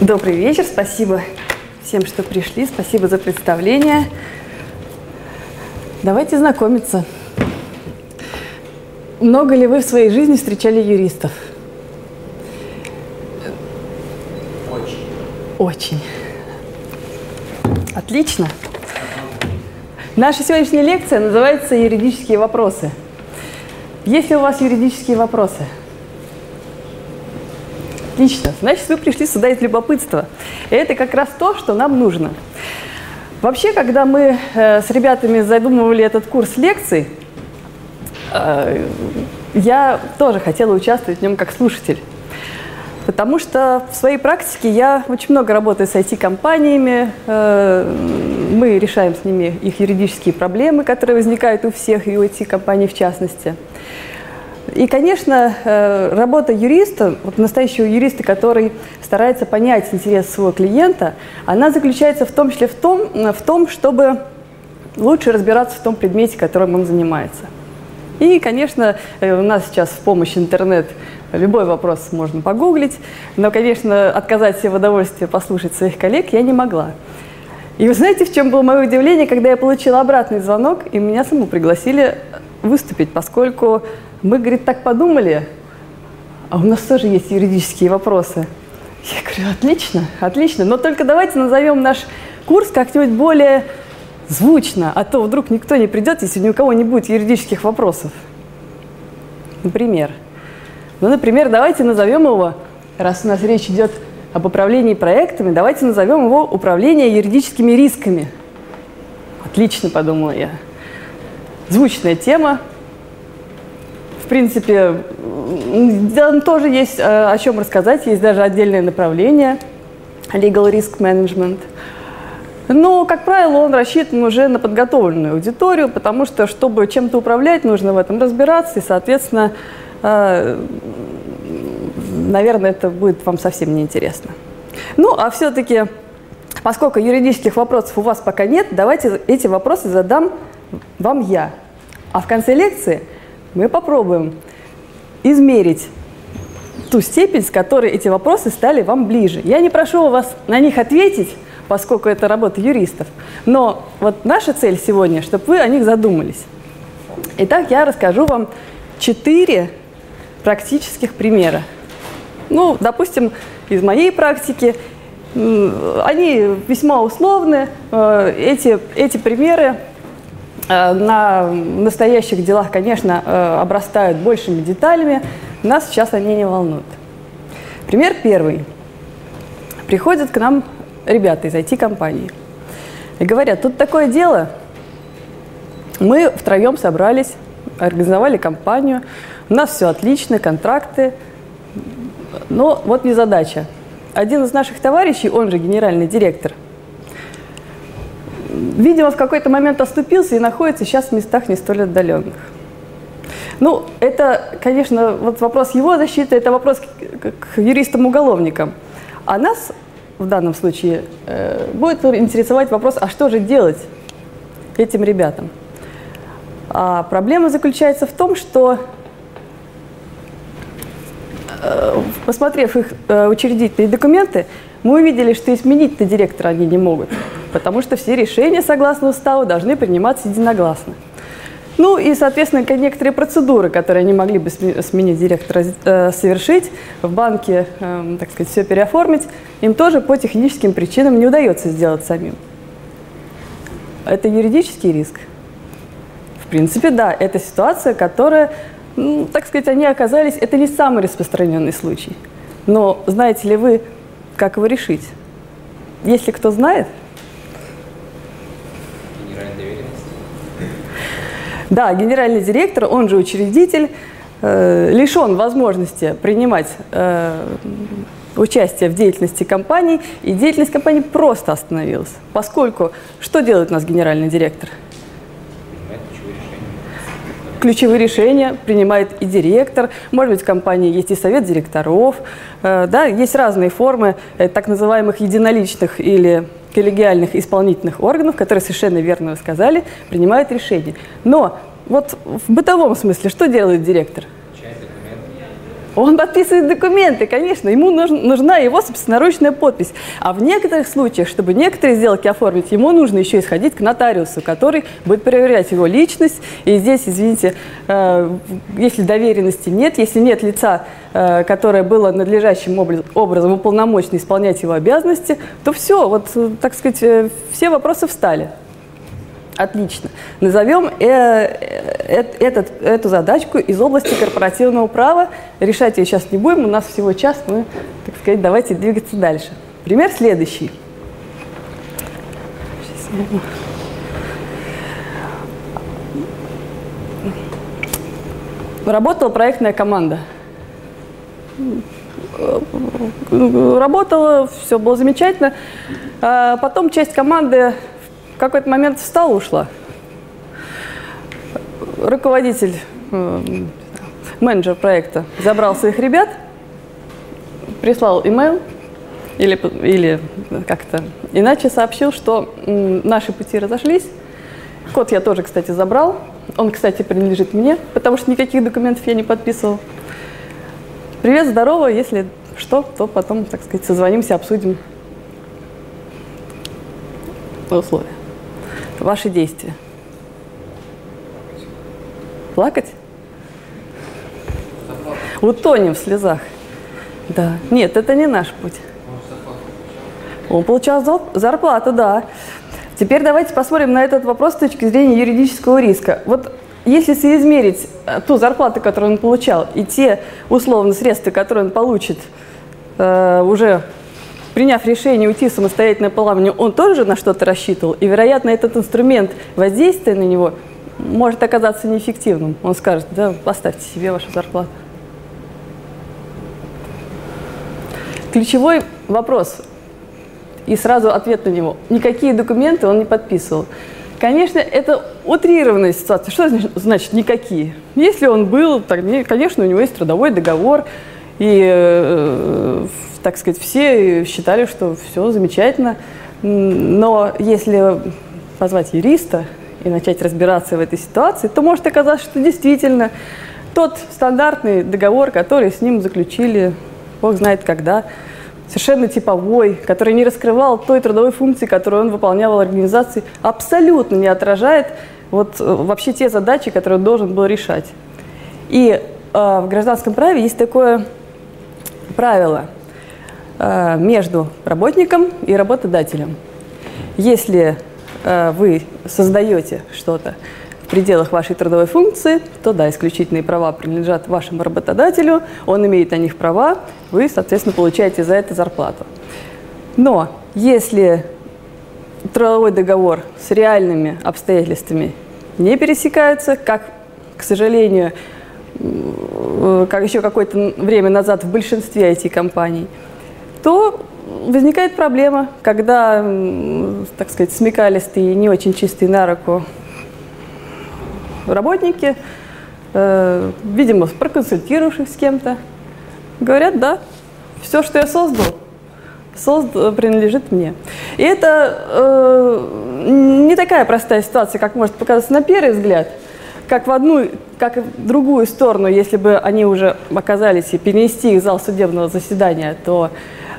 Добрый вечер, спасибо всем, что пришли, спасибо за представление. Давайте знакомиться. Много ли вы в своей жизни встречали юристов? Очень. Очень. Отлично. Наша сегодняшняя лекция называется «Юридические вопросы». Есть ли у вас юридические вопросы? Отлично. Значит, вы пришли сюда из любопытства. И это как раз то, что нам нужно. Вообще, когда мы э, с ребятами задумывали этот курс лекций, э, я тоже хотела участвовать в нем как слушатель. Потому что в своей практике я очень много работаю с IT-компаниями, э, мы решаем с ними их юридические проблемы, которые возникают у всех, и у IT-компаний в частности. И, конечно, э, работа юриста, вот настоящего юриста, который старается понять интерес своего клиента, она заключается в том числе в том, в том чтобы лучше разбираться в том предмете, которым он занимается. И, конечно, э, у нас сейчас в помощь интернет любой вопрос можно погуглить, но, конечно, отказать себе в удовольствии послушать своих коллег я не могла. И вы знаете, в чем было мое удивление, когда я получила обратный звонок, и меня саму пригласили выступить, поскольку мы, говорит, так подумали, а у нас тоже есть юридические вопросы. Я говорю, отлично, отлично, но только давайте назовем наш курс как-нибудь более звучно, а то вдруг никто не придет, если ни у кого не будет юридических вопросов. Например. Ну, например, давайте назовем его, раз у нас речь идет об управлении проектами, давайте назовем его управление юридическими рисками. Отлично, подумала я. Звучная тема. В принципе, там тоже есть э, о чем рассказать, есть даже отдельное направление Legal Risk Management – но, как правило, он рассчитан уже на подготовленную аудиторию, потому что, чтобы чем-то управлять, нужно в этом разбираться, и, соответственно, наверное, это будет вам совсем неинтересно. Ну, а все-таки, поскольку юридических вопросов у вас пока нет, давайте эти вопросы задам вам я. А в конце лекции мы попробуем измерить ту степень, с которой эти вопросы стали вам ближе. Я не прошу вас на них ответить, поскольку это работа юристов. Но вот наша цель сегодня, чтобы вы о них задумались. Итак, я расскажу вам четыре практических примера. Ну, допустим, из моей практики, они весьма условны. Э, эти, эти примеры э, на настоящих делах, конечно, э, обрастают большими деталями. Нас сейчас они не волнуют. Пример первый. Приходит к нам ребята из IT-компании. И говорят, тут такое дело, мы втроем собрались, организовали компанию, у нас все отлично, контракты, но вот не задача. Один из наших товарищей, он же генеральный директор, видимо, в какой-то момент оступился и находится сейчас в местах не столь отдаленных. Ну, это, конечно, вот вопрос его защиты, это вопрос к, юристам-уголовникам. А нас в данном случае э, будет интересовать вопрос, а что же делать этим ребятам? А проблема заключается в том, что посмотрев их э, учредительные документы, мы увидели, что изменить-то директора они не могут, потому что все решения, согласно уставу, должны приниматься единогласно. Ну и, соответственно, некоторые процедуры, которые они могли бы сменить директора э, совершить, в банке, э, так сказать, все переоформить, им тоже по техническим причинам не удается сделать самим. Это юридический риск? В принципе, да, это ситуация, которая, ну, так сказать, они оказались, это не самый распространенный случай. Но знаете ли вы, как его решить? Если кто знает – Да, генеральный директор, он же учредитель, э, лишен возможности принимать э, участие в деятельности компании, и деятельность компании просто остановилась. Поскольку что делает у нас генеральный директор? Ключевые решения принимает и директор, может быть, в компании есть и совет директоров, э, да, есть разные формы э, так называемых единоличных или коллегиальных исполнительных органов, которые совершенно верно вы сказали, принимают решения. Но вот в бытовом смысле что делает директор? Он подписывает документы, конечно, ему нужна его собственноручная подпись. А в некоторых случаях, чтобы некоторые сделки оформить, ему нужно еще исходить к нотариусу, который будет проверять его личность. И здесь, извините, э, если доверенности нет, если нет лица, э, которое было надлежащим образом уполномочено исполнять его обязанности, то все, вот, э, так сказать, все вопросы встали. Отлично. Назовем э, э, этот, эту задачку из области корпоративного права. Решать ее сейчас не будем, у нас всего час, мы, так сказать, давайте двигаться дальше. Пример следующий. Работала проектная команда. Работала, все было замечательно. А потом часть команды в какой-то момент встала, ушла. Руководитель, э, менеджер проекта забрал своих ребят, прислал имейл или, или как-то иначе сообщил, что наши пути разошлись. Код я тоже, кстати, забрал. Он, кстати, принадлежит мне, потому что никаких документов я не подписывал. Привет, здорово, если что, то потом, так сказать, созвонимся, обсудим условия ваши действия? Плакать? Утонем в слезах. Да. Нет, это не наш путь. Он получал зарплату, да. Теперь давайте посмотрим на этот вопрос с точки зрения юридического риска. Вот если соизмерить э, ту зарплату, которую он получал, и те условно средства, которые он получит э, уже приняв решение уйти в самостоятельное плавание, он тоже на что-то рассчитывал, и, вероятно, этот инструмент воздействия на него может оказаться неэффективным. Он скажет, да, поставьте себе вашу зарплату. Ключевой вопрос, и сразу ответ на него. Никакие документы он не подписывал. Конечно, это утрированная ситуация. Что значит, никакие? Если он был, так, конечно, у него есть трудовой договор, и э, так сказать, все считали, что все замечательно. Но если позвать юриста и начать разбираться в этой ситуации, то может оказаться, что действительно тот стандартный договор, который с ним заключили, бог знает когда, совершенно типовой, который не раскрывал той трудовой функции, которую он выполнял в организации, абсолютно не отражает вот э, вообще те задачи, которые он должен был решать. И э, в гражданском праве есть такое правило – Э, между работником и работодателем. Если э, вы создаете что-то в пределах вашей трудовой функции, то да, исключительные права принадлежат вашему работодателю, он имеет на них права, вы, соответственно, получаете за это зарплату. Но если трудовой договор с реальными обстоятельствами не пересекаются, как, к сожалению, как еще какое-то время назад в большинстве IT-компаний – то возникает проблема, когда, так сказать, смекалистые и не очень чистые на руку работники, э, видимо, проконсультировавшись с кем-то, говорят, да, все, что я создал, создал принадлежит мне. И это э, не такая простая ситуация, как может показаться на первый взгляд, как в одну, как в другую сторону, если бы они уже оказались и перенести их в зал судебного заседания, то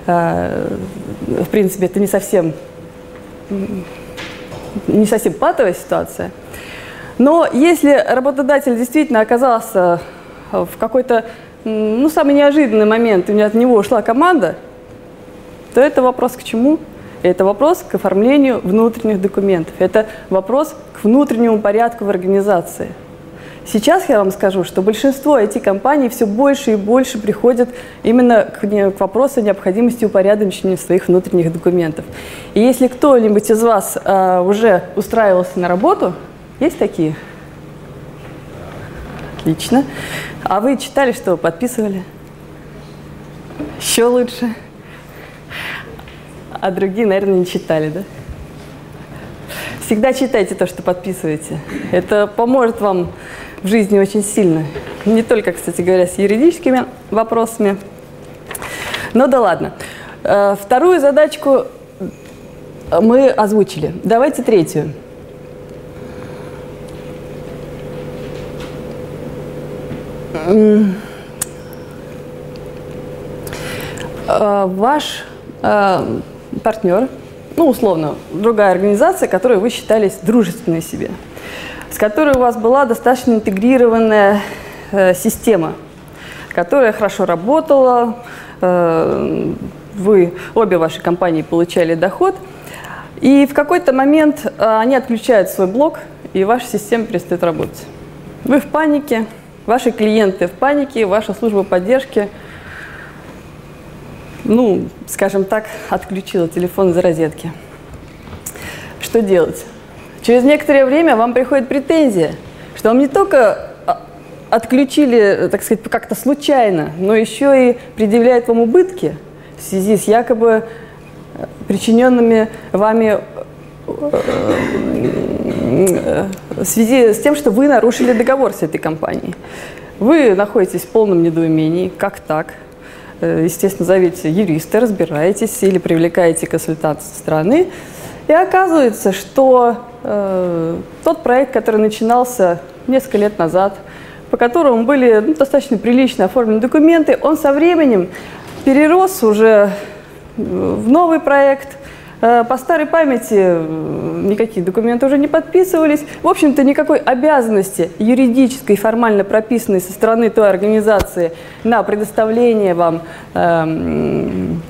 Э, в принципе, это не совсем, не совсем патовая ситуация. Но если работодатель действительно оказался в какой-то, ну, самый неожиданный момент, и от него ушла команда, то это вопрос к чему? Это вопрос к оформлению внутренних документов. Это вопрос к внутреннему порядку в организации – Сейчас я вам скажу, что большинство IT-компаний все больше и больше приходят именно к, к вопросу необходимости упорядочения своих внутренних документов. И если кто-нибудь из вас э, уже устраивался на работу, есть такие? Отлично. А вы читали, что подписывали? Еще лучше. А другие, наверное, не читали, да? Всегда читайте то, что подписываете. Это поможет вам в жизни очень сильно. Не только, кстати говоря, с юридическими вопросами. Ну да ладно. Э, вторую задачку мы озвучили. Давайте третью. Э, ваш э, партнер, ну, условно, другая организация, которую вы считались дружественной себе, с которой у вас была достаточно интегрированная э, система, которая хорошо работала, вы, обе ваши компании получали доход, и в какой-то момент они отключают свой блок, и ваша система перестает работать. Вы в панике, ваши клиенты в панике, ваша служба поддержки – ну, скажем так, отключила телефон из розетки. Что делать? Через некоторое время вам приходит претензия, что вам не только а, отключили, так сказать, как-то случайно, но еще и предъявляют вам убытки в связи с якобы э, причиненными вами э, в связи с тем, что вы нарушили договор с этой компанией. Вы находитесь в полном недоумении, как так – Э, естественно, зовите юриста, разбираетесь или привлекаете консультацию со стороны. И оказывается, что э, тот проект, который начинался несколько лет назад, по которому были ну, достаточно прилично оформлены документы, он со временем перерос уже в новый проект – Э, по старой памяти э, никакие документы уже не подписывались. В общем-то, никакой обязанности юридической, формально прописанной со стороны той организации на предоставление вам эм,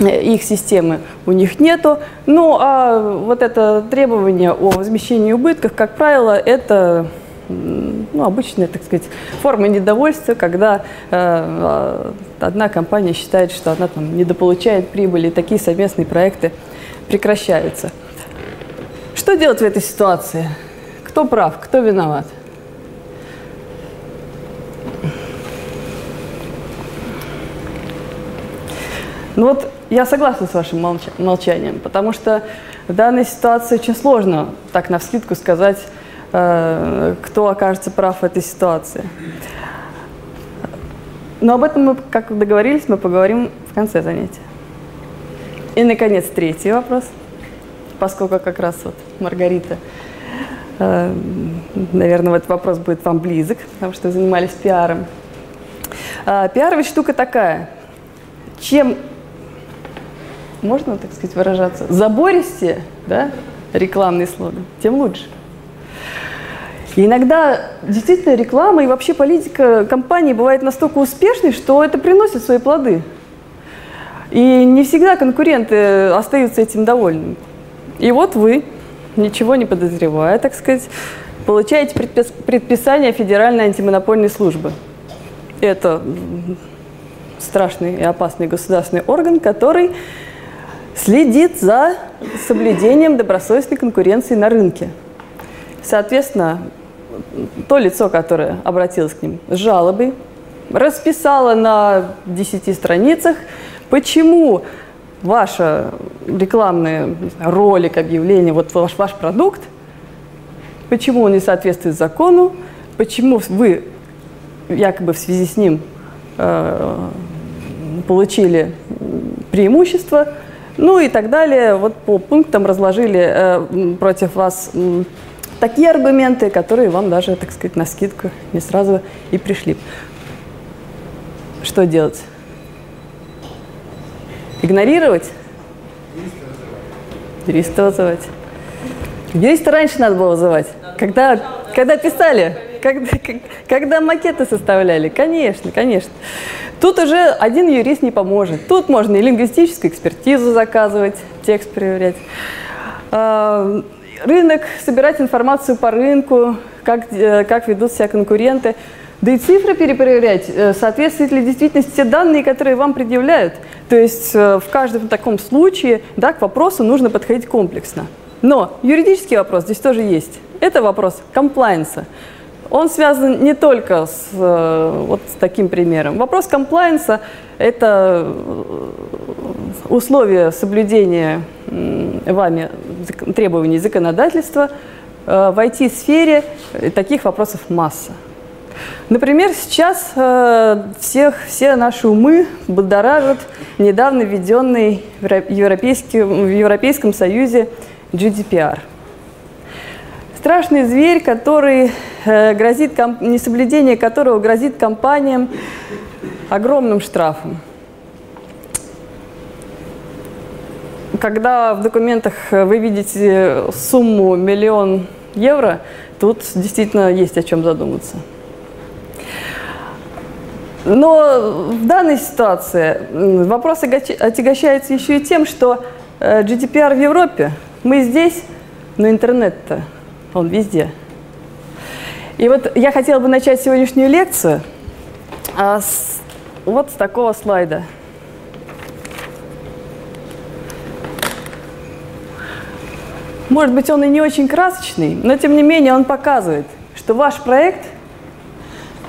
их системы у них нету. Ну, а вот это требование о возмещении убытков, как правило, это ну, обычная, так сказать, форма недовольства, когда э, одна компания считает, что она там недополучает прибыли, такие совместные проекты прекращаются. Что делать в этой ситуации? Кто прав, кто виноват? Ну вот я согласна с вашим молча молчанием, потому что в данной ситуации очень сложно так на вскидку сказать, э, кто окажется прав в этой ситуации. Но об этом мы, как договорились, мы поговорим в конце занятия. И, наконец, третий вопрос, поскольку как раз вот Маргарита, э, наверное, этот вопрос будет вам близок, потому что вы занимались пиаром. Э, пиар ведь штука такая. Чем, можно так сказать выражаться, забористее да, рекламный слоган, тем лучше. И иногда действительно реклама и вообще политика компании бывает настолько успешной, что это приносит свои плоды – и не всегда конкуренты остаются этим довольны. И вот вы, ничего не подозревая, так сказать, получаете предпис предписание Федеральной антимонопольной службы. Это страшный и опасный государственный орган, который следит за соблюдением добросовестной конкуренции на рынке. Соответственно, то лицо, которое обратилось к ним с жалобой, расписало на 10 страницах Почему ваша рекламная ролик, объявление, вот ваш, ваш продукт, почему он не соответствует закону, почему вы якобы в связи с ним э, получили преимущество, ну и так далее. Вот по пунктам разложили э, против вас э, такие аргументы, которые вам даже, так сказать, на скидку не сразу и пришли. Что делать? Игнорировать? Юриста вызывать. Юриста раньше надо было вызывать. Когда, когда писали, когда, когда макеты составляли. Конечно, конечно. Тут уже один юрист не поможет. Тут можно и лингвистическую экспертизу заказывать, текст проверять. А, рынок, собирать информацию по рынку, как, э, как ведут себя конкуренты. Да и цифры перепроверять, э, соответствуют ли действительности те данные, которые вам предъявляют. То есть э, в каждом таком случае да, к вопросу нужно подходить комплексно. Но юридический вопрос здесь тоже есть. Это вопрос комплайенса. Он связан не только с э, вот с таким примером. Вопрос комплайенса – это условия соблюдения вами требований законодательства в IT-сфере. Таких вопросов масса. Например, сейчас э, всех, все наши умы будоражат недавно введенный в, Европейском, в Европейском Союзе GDPR. Страшный зверь, который э, грозит, несоблюдение которого грозит компаниям огромным штрафом. Когда в документах вы видите сумму миллион евро, тут действительно есть о чем задуматься. Но в данной ситуации вопрос отягощается еще и тем, что э, GDPR в Европе, мы здесь, но интернет-то, он везде. И вот я хотела бы начать сегодняшнюю лекцию а, с, вот с такого слайда. Может быть, он и не очень красочный, но тем не менее он показывает, что ваш проект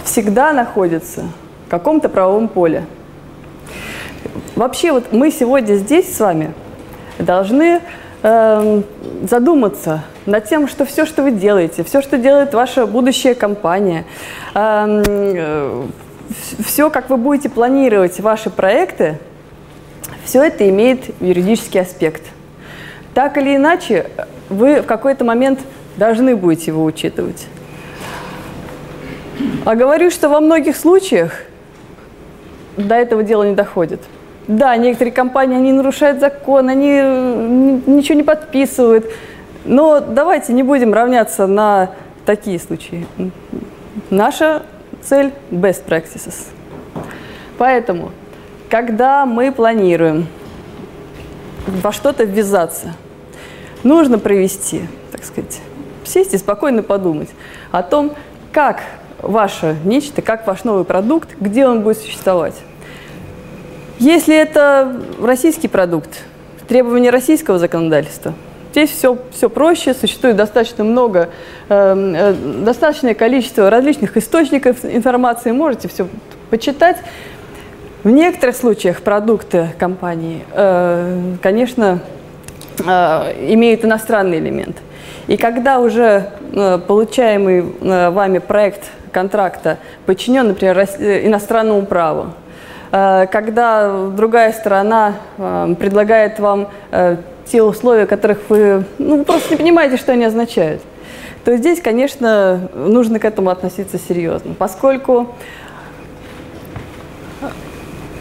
всегда находится каком-то правовом поле. Вообще, вот мы сегодня здесь с вами должны э, задуматься над тем, что все, что вы делаете, все, что делает ваша будущая компания, э, э, все, как вы будете планировать ваши проекты, все это имеет юридический аспект. Так или иначе, вы в какой-то момент должны будете его учитывать. А говорю, что во многих случаях до этого дела не доходит. Да, некоторые компании, они нарушают закон, они ничего не подписывают. Но давайте не будем равняться на такие случаи. Наша цель – best practices. Поэтому, когда мы планируем во что-то ввязаться, нужно провести, так сказать, сесть и спокойно подумать о том, как ваше нечто, как ваш новый продукт, где он будет существовать. Если это российский продукт, требования российского законодательства, здесь все, все проще, существует достаточно много, э, э, достаточное количество различных источников информации, можете все почитать. В некоторых случаях продукты компании, э, конечно, э, имеют иностранный элемент. И когда уже э, получаемый вами проект контракта подчинен, например, э, иностранному праву, Э, когда другая сторона э, предлагает вам те условия, которых вы ну, просто не понимаете, что они означают, то здесь, конечно, нужно к этому относиться серьезно, поскольку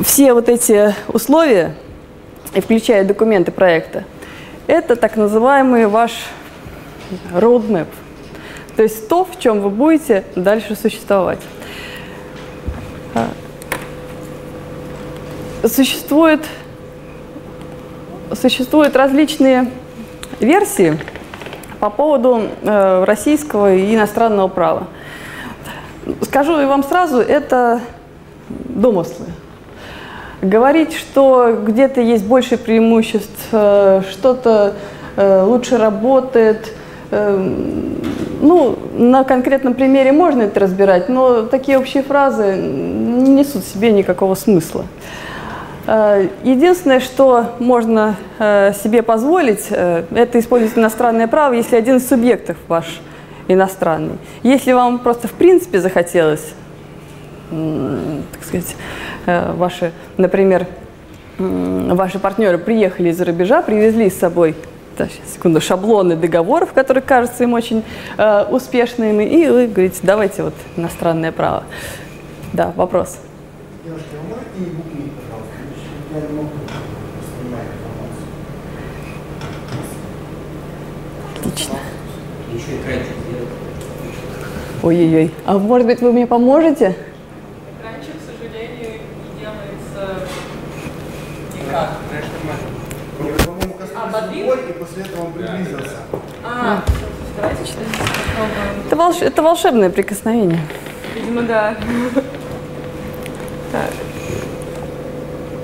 все вот эти условия, включая документы проекта, это так называемый ваш roadmap, то есть то, в чем вы будете дальше существовать. существует, существуют различные версии по поводу э, российского и иностранного права. Скажу вам сразу, это домыслы. Говорить, что где-то есть больше преимуществ, э, что-то э, лучше работает, ну, на конкретном примере можно это разбирать, но такие общие фразы не несут в себе никакого смысла. Э, единственное, что можно э, себе позволить, э, это использовать иностранное право, если один из субъектов ваш иностранный. Если вам просто в принципе захотелось, так сказать, ваши, например, ваши партнеры приехали из-за рубежа, привезли с собой да, сейчас, секунду, шаблоны договоров, которые кажутся им очень э, успешными, и вы говорите, давайте вот иностранное право. Да, вопрос. Девушка, вы можете я не могу воспринимать информацию. Отлично. Еще сделать. Ой-ой-ой. А может быть, вы мне поможете? Экранчик, к сожалению, не делается никак. Я, по-моему, коснулся и после этого он приблизился. А, давайте Это, волш... это волшебное прикосновение. Видимо, да. Так.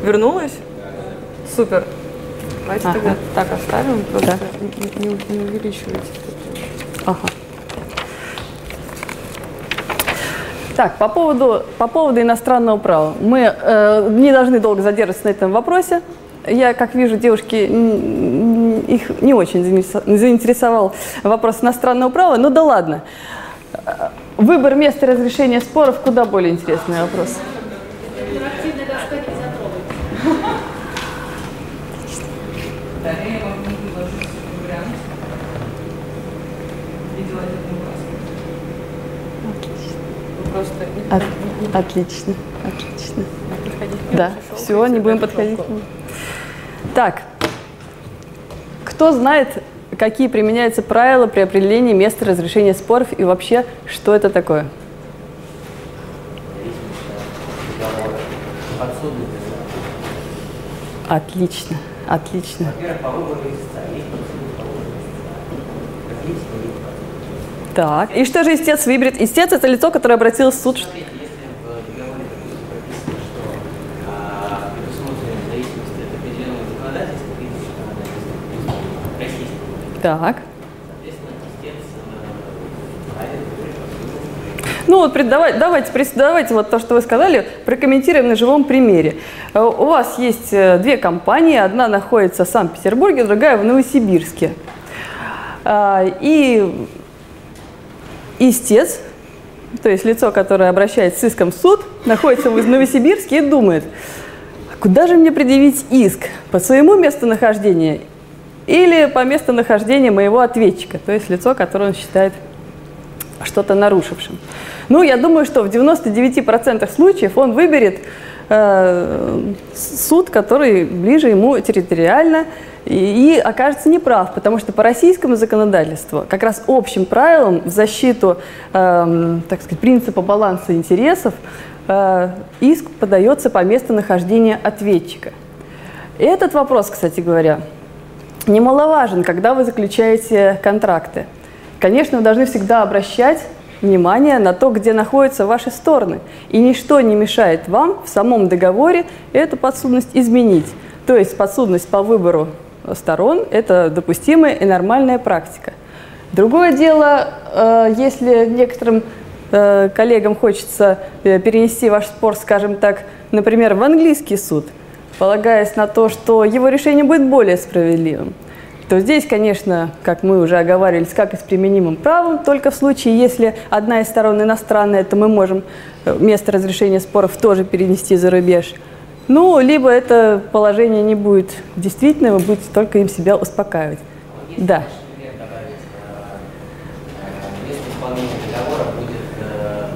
Вернулась? Супер. Давайте ага. тогда так оставим, просто да. не, не, не увеличивайте. Ага. Так, по поводу, по поводу иностранного права. Мы э, не должны долго задерживаться на этом вопросе. Я, как вижу, девушки, их не очень заинтересовал вопрос иностранного права, но да ладно. выбор места разрешения споров куда более интересный вопрос. От- отлично, отлично. Да, все, не будем подходить. Так, кто знает, какие применяются правила при определении места разрешения споров и вообще, что это такое? Отлично, отлично. Так, и что же истец выберет? Истец – это лицо, которое обратилось в суд. Смотрите, если в договоре, допустим, прописано, что а, предусмотрено в зависимости от определенного законодательства, видите, законодательства, российского, Так. Ну вот давайте, прис- давайте вот то, что вы сказали, прокомментируем на живом примере. Э, У вас есть э, две компании, одна находится в Санкт-Петербурге, другая в Новосибирске. А, И истец, то есть лицо, которое обращается с иском в суд, находится в Новосибирске и думает, «А куда же мне предъявить иск? По своему местонахождению или по местонахождению моего ответчика, то есть лицо, которое он считает что-то нарушившим. Ну, я думаю, что в 99% случаев он выберет э, суд, который ближе ему территориально и, и окажется неправ, потому что по российскому законодательству как раз общим правилом в защиту, эм, так сказать, принципа баланса интересов э, иск подается по местонахождению ответчика. Этот вопрос, кстати говоря, немаловажен, когда вы заключаете контракты. Конечно, вы должны всегда обращать внимание на то, где находятся ваши стороны. И ничто не мешает вам в самом договоре эту подсудность изменить. То есть подсудность по выбору сторон – это допустимая и нормальная практика. Другое дело, э, если некоторым э, коллегам хочется э, перенести ваш спор, скажем так, например, в английский суд, полагаясь на то, что его решение будет более справедливым, то здесь, конечно, как мы уже оговаривались, как и с применимым правом, только в случае, если одна из сторон иностранная, то мы можем э, место разрешения споров тоже перенести за рубеж. Ну, либо это положение не будет действительным, вы будете только им себя успокаивать. Да. наш пример добавить, э, э, место исполнения договора будет э,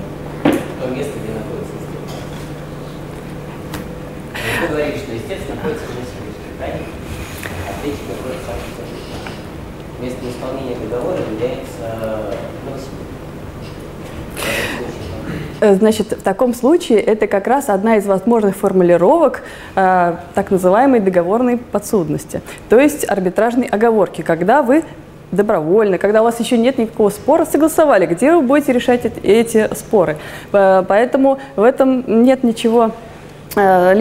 то место, где находится истец. Вы говорите, что истец находится в Новосибирске, правильно? Ответчик находится в Санкт-Петербурге. Место исполнения договора является случае, Э, Значит, в таком случае это как раз одна из возможных формулировок э, так называемой договорной подсудности, то есть арбитражной оговорки, когда вы добровольно, когда у вас еще нет никакого спора, согласовали, где вы будете решать эт- эти споры. Э, Поэтому в этом нет ничего э,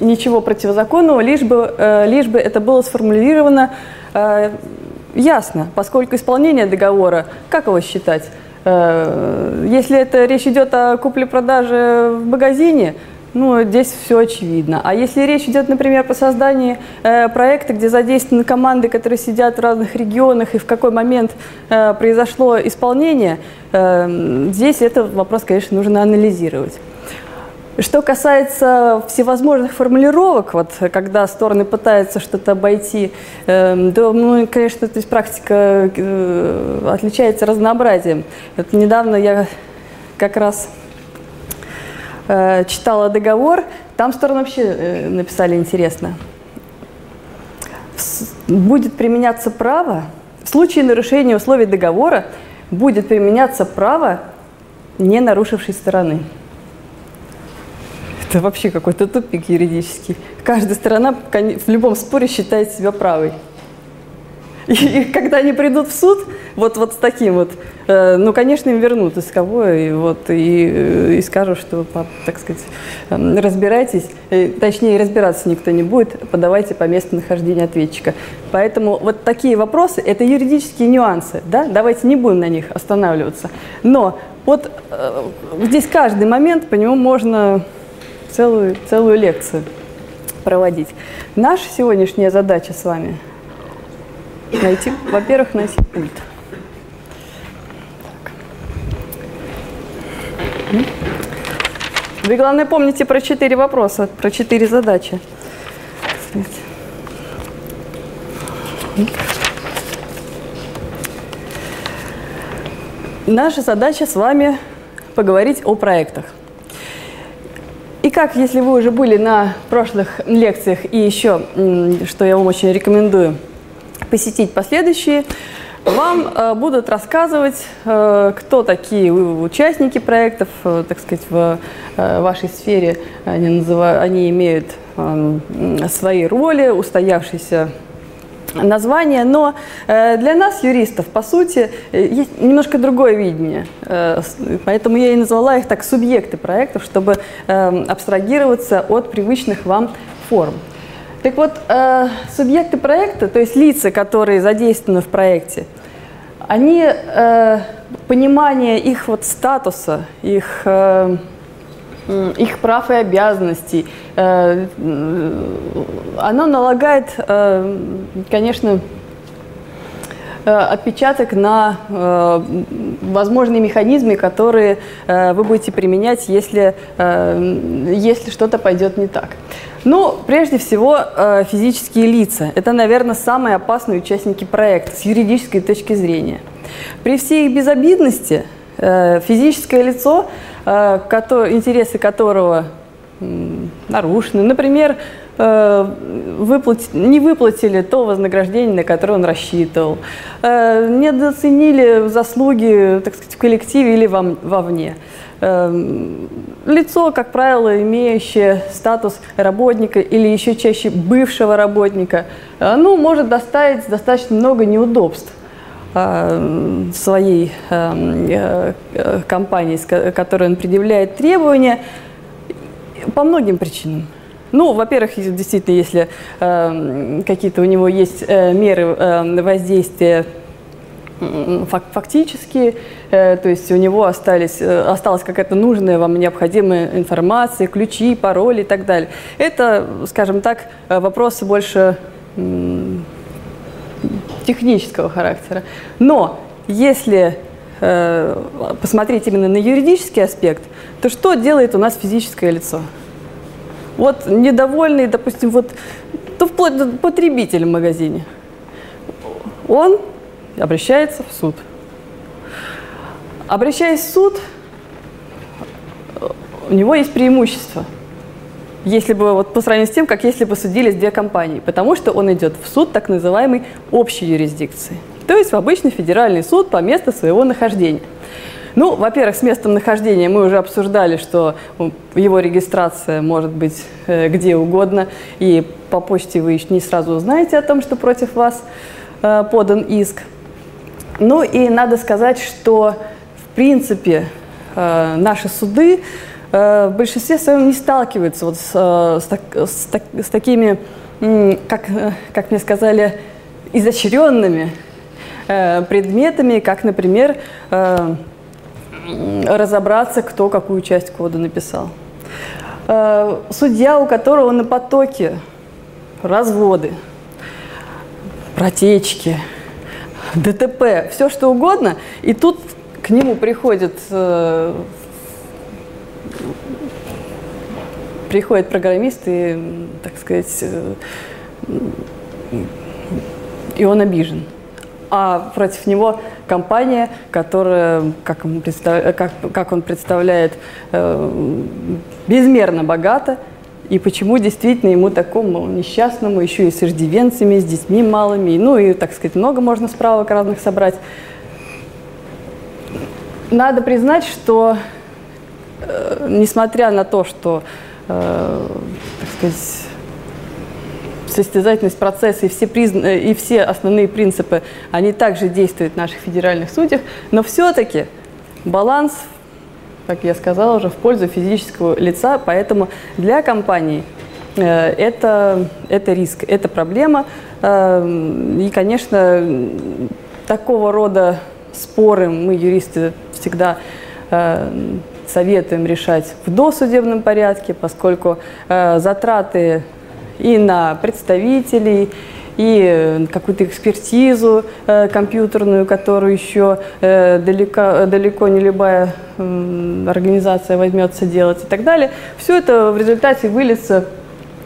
ничего противозаконного, лишь бы, э, лишь бы это было сформулировано э, ясно, поскольку исполнение договора, как его считать? Э, Если это речь идет о купле-продаже в магазине, ну, здесь все очевидно. А если речь идет, например, по создании э, проекта, где задействованы команды, которые сидят в разных регионах, и в какой момент э, произошло исполнение, здесь этот вопрос, конечно, нужно анализировать. Что касается всевозможных формулировок, вот, когда стороны пытаются что-то обойти, э, то, ну, конечно, то есть практика э, отличается разнообразием. Вот недавно я как раз э, читала договор, там стороны вообще э, написали интересно. Будет применяться право, в случае нарушения условий договора будет применяться право не нарушившей стороны. Это вообще какой-то тупик юридический. Каждая сторона в любом споре считает себя правой. И, и когда они придут в суд, вот, вот с таким вот, э, ну, конечно, им вернут исковое, и, вот, и, э, и скажут, что, так сказать, э, разбирайтесь, э, точнее, разбираться никто не будет, подавайте по месту нахождения ответчика. Поэтому вот такие вопросы – это юридические нюансы, да, давайте не будем на них останавливаться. Но вот э, здесь каждый момент, по нему можно целую, целую лекцию проводить. Наша сегодняшняя задача с вами – найти, во-первых, найти пульт. Вы, главное, помните про четыре вопроса, про четыре задачи. Наша задача с вами поговорить о проектах. И как, если вы уже были на прошлых лекциях и еще, что я вам очень рекомендую, посетить последующие, вам э, будут рассказывать, э, кто такие участники проектов, э, так сказать, в вашей сфере. Они, называют, они имеют э, свои роли, устоявшиеся название, но э, для нас, юристов, по сути, э, есть немножко другое видение. Э, поэтому я и назвала их так субъекты проектов, чтобы абстрагироваться от привычных вам форм. Так вот, субъекты проекта, то есть лица, которые задействованы в проекте, они, понимание их вот статуса, их их прав и обязанностей. Э, оно налагает, э, конечно, э, отпечаток на возможные механизмы, которые вы будете применять, если, если что-то пойдет не так. Ну, прежде всего, физические лица. Это, наверное, самые опасные участники проекта с юридической точки зрения. При всей их безобидности физическое лицо интересы которого нарушены. Например, э, выплати, не выплатили то вознаграждение, на которое он рассчитывал, э, не недооценили заслуги, так сказать, в коллективе или вовне. Лицо, как правило, имеющее статус работника или еще чаще бывшего работника, ну, может доставить достаточно много неудобств. Э, своей э, э, компании, которой он предъявляет требования, по многим причинам. Ну, во-первых, действительно, если какие-то у него есть меры воздействия фактически, то есть у него остались, осталась какая-то нужная вам необходимая информация, ключи, пароли и так далее. Это, скажем так, вопросы больше технического характера. Но если э, посмотреть именно на юридический аспект, то что делает у нас физическое лицо? Вот недовольный, допустим, вот то вплоть до потребителя в магазине. Он обращается в суд. Обращаясь в суд, у него есть преимущество – если бы вот по сравнению с тем, как если бы судились две компании, потому что он идет в суд так называемой общей юрисдикции, то есть в обычный федеральный суд по месту своего нахождения. Ну, во-первых, с местом нахождения мы уже обсуждали, что его регистрация может быть э, где угодно, и по почте вы не сразу узнаете о том, что против вас э, подан иск. Ну и надо сказать, что в принципе э, наши суды в большинстве своем не сталкиваются вот с, э, с, с, с такими, как, э, как мне сказали, изощренными предметами, как, например, разобраться, кто какую часть кода написал. Судья, у которого на потоке разводы, протечки, ДТП, все что угодно, и тут к нему приходит приходит программист и, так сказать, э, и он обижен. А против него компания, которая, как он, представ... как, как он представляет, э, безмерно богата, и почему действительно ему такому несчастному, еще и с иждивенцами, с детьми малыми, ну и, так сказать, много можно справок разных собрать. Надо признать, что несмотря на то, что э, так сказать, состязательность процесса и все, призна... и все основные принципы, они также действуют в наших федеральных судьях, но все-таки баланс, как я сказала уже, в пользу физического лица, поэтому для компании э, это, это риск, это проблема. Э, и, конечно, такого рода споры мы, юристы, всегда э, советуем решать в досудебном порядке, поскольку э, затраты и на представителей, и э, какую-то экспертизу э, компьютерную, которую еще далеко, далеко не любая организация возьмется делать и так далее. Все это в результате выльется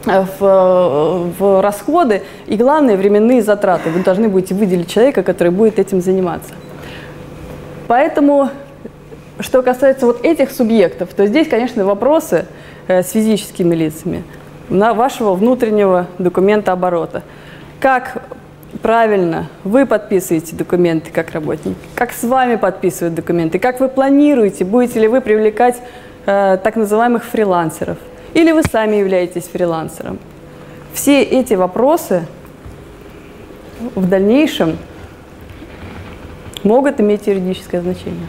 в, в расходы и, главное, временные затраты. Вы должны будете выделить человека, который будет этим заниматься. Поэтому, что касается вот этих субъектов, то здесь, конечно, вопросы э, с физическими лицами на вашего внутреннего документа оборота. Как правильно вы подписываете документы как работник, как с вами подписывают документы, как вы планируете, будете ли вы привлекать э, так называемых фрилансеров – или вы сами являетесь фрилансером. Все эти вопросы в дальнейшем могут иметь юридическое значение.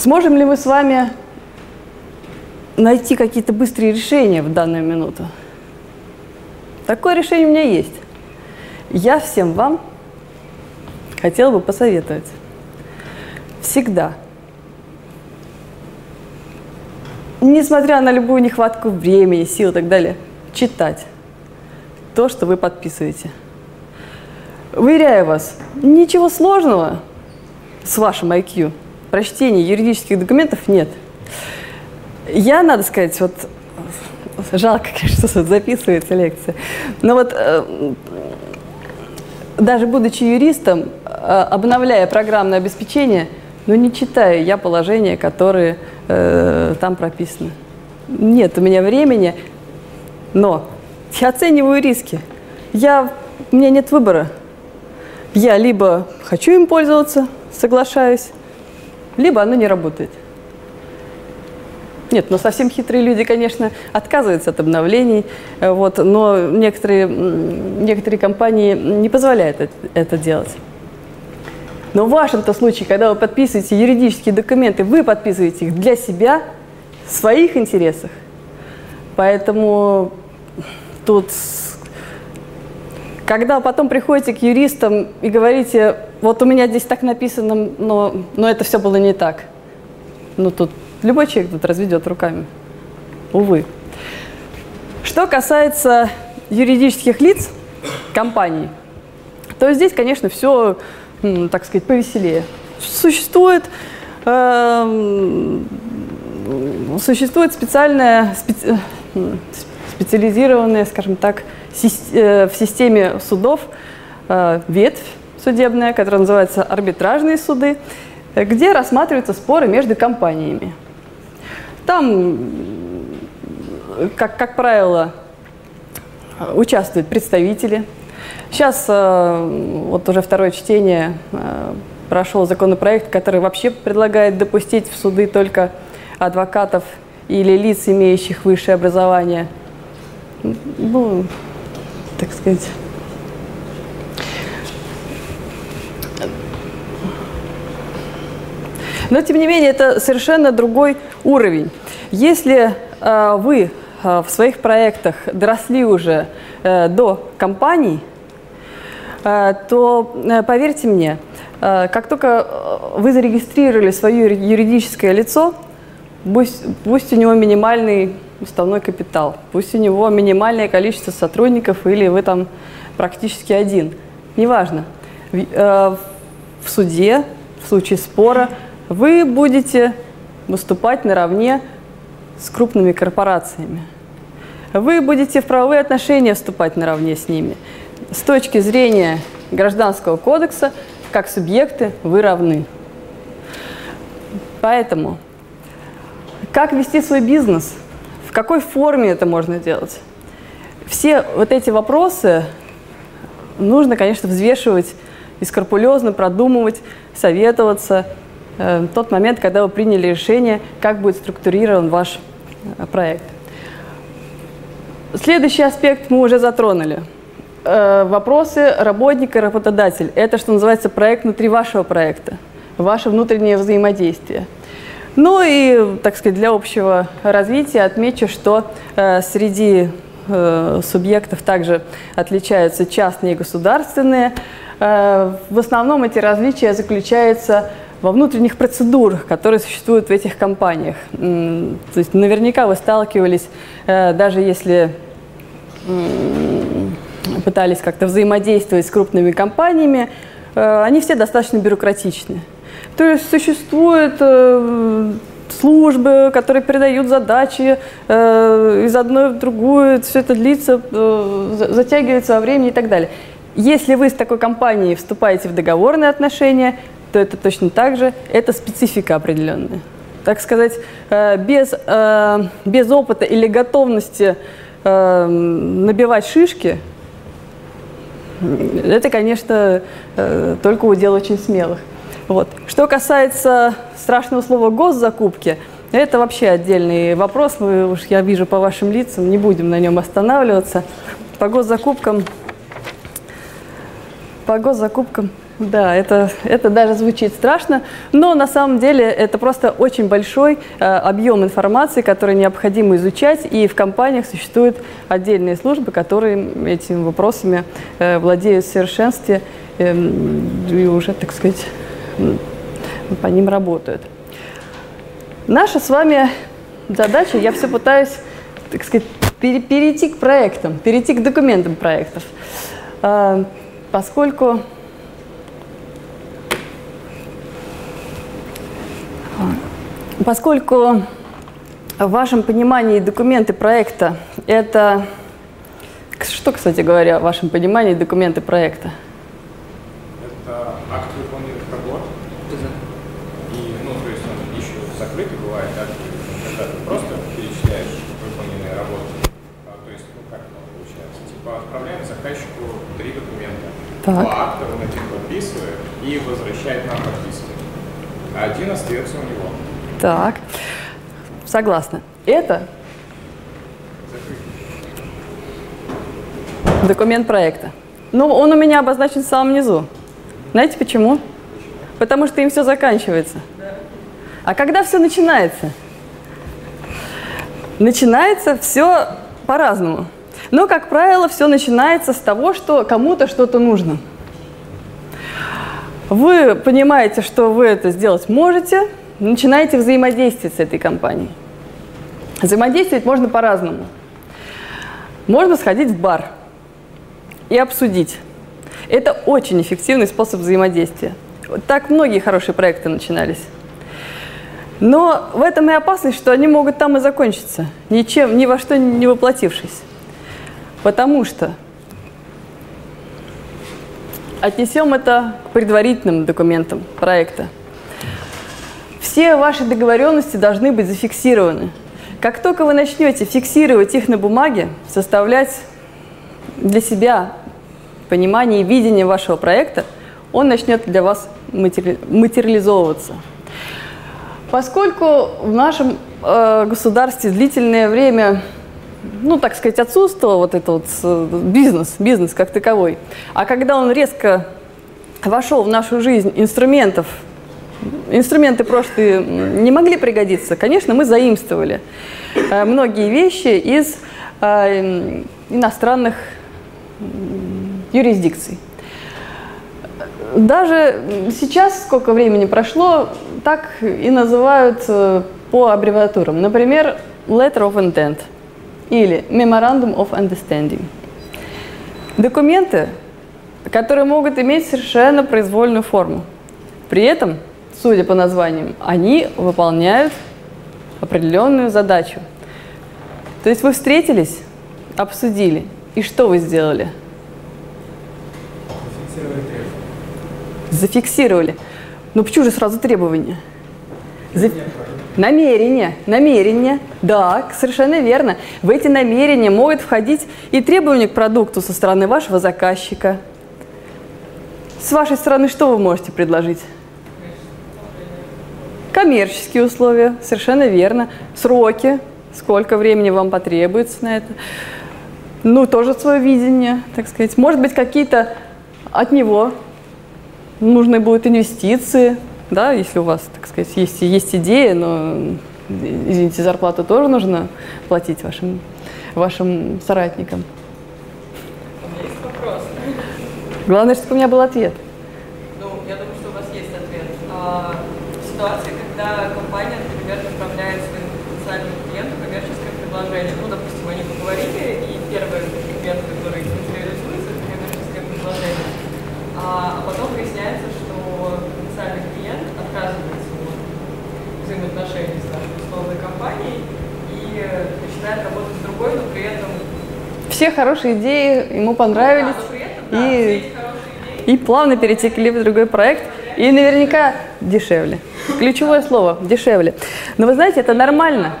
Сможем ли мы с вами найти какие-то быстрые решения в данную минуту? Такое решение у меня есть. Я всем вам хотела бы посоветовать. Всегда – несмотря на любую нехватку времени, сил и так далее, читать то, что вы подписываете. Уверяю вас, ничего сложного с вашим IQ. Прочтение юридических документов нет. Я, надо сказать, вот жалко, конечно, что записывается лекция, но вот э, даже будучи юристом, э, обновляя программное обеспечение, но не читаю я положения, которые э, там прописано. Нет у меня времени, но я оцениваю риски. Я, у меня нет выбора. Я либо хочу им пользоваться, соглашаюсь, либо оно не работает. Нет, но совсем хитрые люди, конечно, отказываются от обновлений, э, вот, но некоторые, некоторые компании не позволяют это, это делать. Но в вашем-то случае, когда вы подписываете юридические документы, вы подписываете их для себя, в своих интересах. Поэтому тут, когда потом приходите к юристам и говорите, вот у меня здесь так написано, но, но это все было не так. Ну тут любой человек тут разведет руками. Увы. Что касается юридических лиц, компаний, то здесь, конечно, все так сказать, повеселее. Существует, э, существует специальная, специ, специализированная, скажем так, э, в системе судов э, ветвь судебная, которая называется арбитражные суды, где рассматриваются споры между компаниями. Там, как, как правило, участвуют представители Сейчас э, вот уже второе чтение э, прошел законопроект, который вообще предлагает допустить в суды только адвокатов или лиц, имеющих высшее образование. Ну, так сказать. Но, тем не менее, это совершенно другой уровень. Если э, вы э, в своих проектах доросли уже э, до компаний, Э, то э, поверьте мне, э, как только вы зарегистрировали свое юридическое лицо, пусть, пусть у него минимальный уставной капитал, пусть у него минимальное количество сотрудников или вы там практически один, неважно. В суде, в случае спора, вы будете выступать наравне с крупными корпорациями. Вы будете в правовые отношения вступать наравне с ними с точки зрения Гражданского кодекса, как субъекты вы равны. Поэтому, как вести свой бизнес, в какой форме это можно делать, все вот эти вопросы нужно, конечно, взвешивать и скрупулезно продумывать, советоваться э, тот момент, когда вы приняли решение, как будет структурирован ваш э, проект. Следующий аспект мы уже затронули – Э, вопросы работника и работодатель. Это, что называется, проект внутри вашего проекта, ваше внутреннее взаимодействие. Ну и, так сказать, для общего развития отмечу, что э, среди э, субъектов также отличаются частные и государственные. Э, в основном эти различия заключаются во внутренних процедурах, которые существуют в этих компаниях. То есть наверняка вы сталкивались, э, даже если пытались как-то взаимодействовать с крупными компаниями, э, они все достаточно бюрократичны. То есть существуют э, службы, которые передают задачи э, из одной в другую, все это длится, э, затягивается во времени и так далее. Если вы с такой компанией вступаете в договорные отношения, то это точно так же, это специфика определенная. Так сказать, э, без, э, без опыта или готовности э, набивать шишки, это, конечно, только удел очень смелых. Вот. Что касается страшного слова госзакупки, это вообще отдельный вопрос. Мы уж я вижу по вашим лицам, не будем на нем останавливаться. По госзакупкам по госзакупкам. Да, это, это даже звучит страшно, но на самом деле это просто очень большой э, объем информации, который необходимо изучать, и в компаниях существуют отдельные службы, которые этими вопросами э, владеют в совершенстве э, и уже, так сказать, по ним работают. Наша с вами задача, я все пытаюсь, так сказать, перейти к проектам, перейти к документам проектов. Э, поскольку поскольку в вашем понимании документы проекта это что, кстати говоря, в вашем понимании документы проекта? Это акт выполненных работ. И, ну, то есть он еще закрытый бывает, да, когда ты просто перечисляешь выполненные работы. А, то есть, ну, как это получается? Типа отправляем заказчику три документа. Так. Два он один подписывает и возвращает нам подписки. А один остается у него. Так, согласна. Это документ проекта. Ну, он у меня обозначен в самом низу. Знаете почему? Потому что им все заканчивается. А когда все начинается? Начинается все по-разному. Но, как правило, все начинается с того, что кому-то что-то нужно. Вы понимаете, что вы это сделать можете, начинаете взаимодействовать с этой компанией. Взаимодействовать можно по-разному. Можно сходить в бар и обсудить. Это очень эффективный способ взаимодействия. Так многие хорошие проекты начинались. Но в этом и опасность, что они могут там и закончиться, ничем, ни во что не воплотившись. Потому что отнесем это к предварительным документам проекта. Все ваши договоренности должны быть зафиксированы. Как только вы начнете фиксировать их на бумаге, составлять для себя понимание и видение вашего проекта, он начнет для вас матери материализовываться. Поскольку в нашем э, государстве длительное время ну, так сказать, отсутствовал вот этот вот э, бизнес, бизнес как таковой. А когда он резко вошел в нашу жизнь инструментов, инструменты прошлые не могли пригодиться, конечно, мы заимствовали э, многие вещи из э, иностранных юрисдикций. Даже сейчас, сколько времени прошло, так и называют по аббревиатурам. Например, letter of intent – или Memorandum of Understanding. Документы, которые могут иметь совершенно произвольную форму. При этом, судя по названиям, они выполняют определенную задачу. То есть вы встретились, обсудили, и что вы сделали? Зафиксировали требования. Зафиксировали. Ну почему же сразу требования? За... Намерение, намерение, да, совершенно верно. В эти намерения могут входить и требования к продукту со стороны вашего заказчика. С вашей стороны что вы можете предложить? Коммерческие условия, совершенно верно. Сроки, сколько времени вам потребуется на это. Ну, тоже свое видение, так сказать. Может быть, какие-то от него нужны будут инвестиции, да, если у вас, так сказать, есть, есть идея, но, извините, зарплату тоже нужно платить вашим, вашим соратникам. У меня есть вопрос. Главное, чтобы у меня был ответ. Ну, я думаю, что у вас есть ответ. А, в ситуации, когда компания, например, направляет своим потенциальным клиентам коммерческое предложение, ну, допустим, они поговорили, и первый документ, который материализуется, это взаимоотношений с нашей условной компанией и начинает работать с другой, но при этом... Все хорошие идеи ему понравились. Да, но при этом, да, и, идеи... и плавно перетекли в другой проект. И наверняка дешевле. Ключевое слово – дешевле. Но вы знаете, это нормально.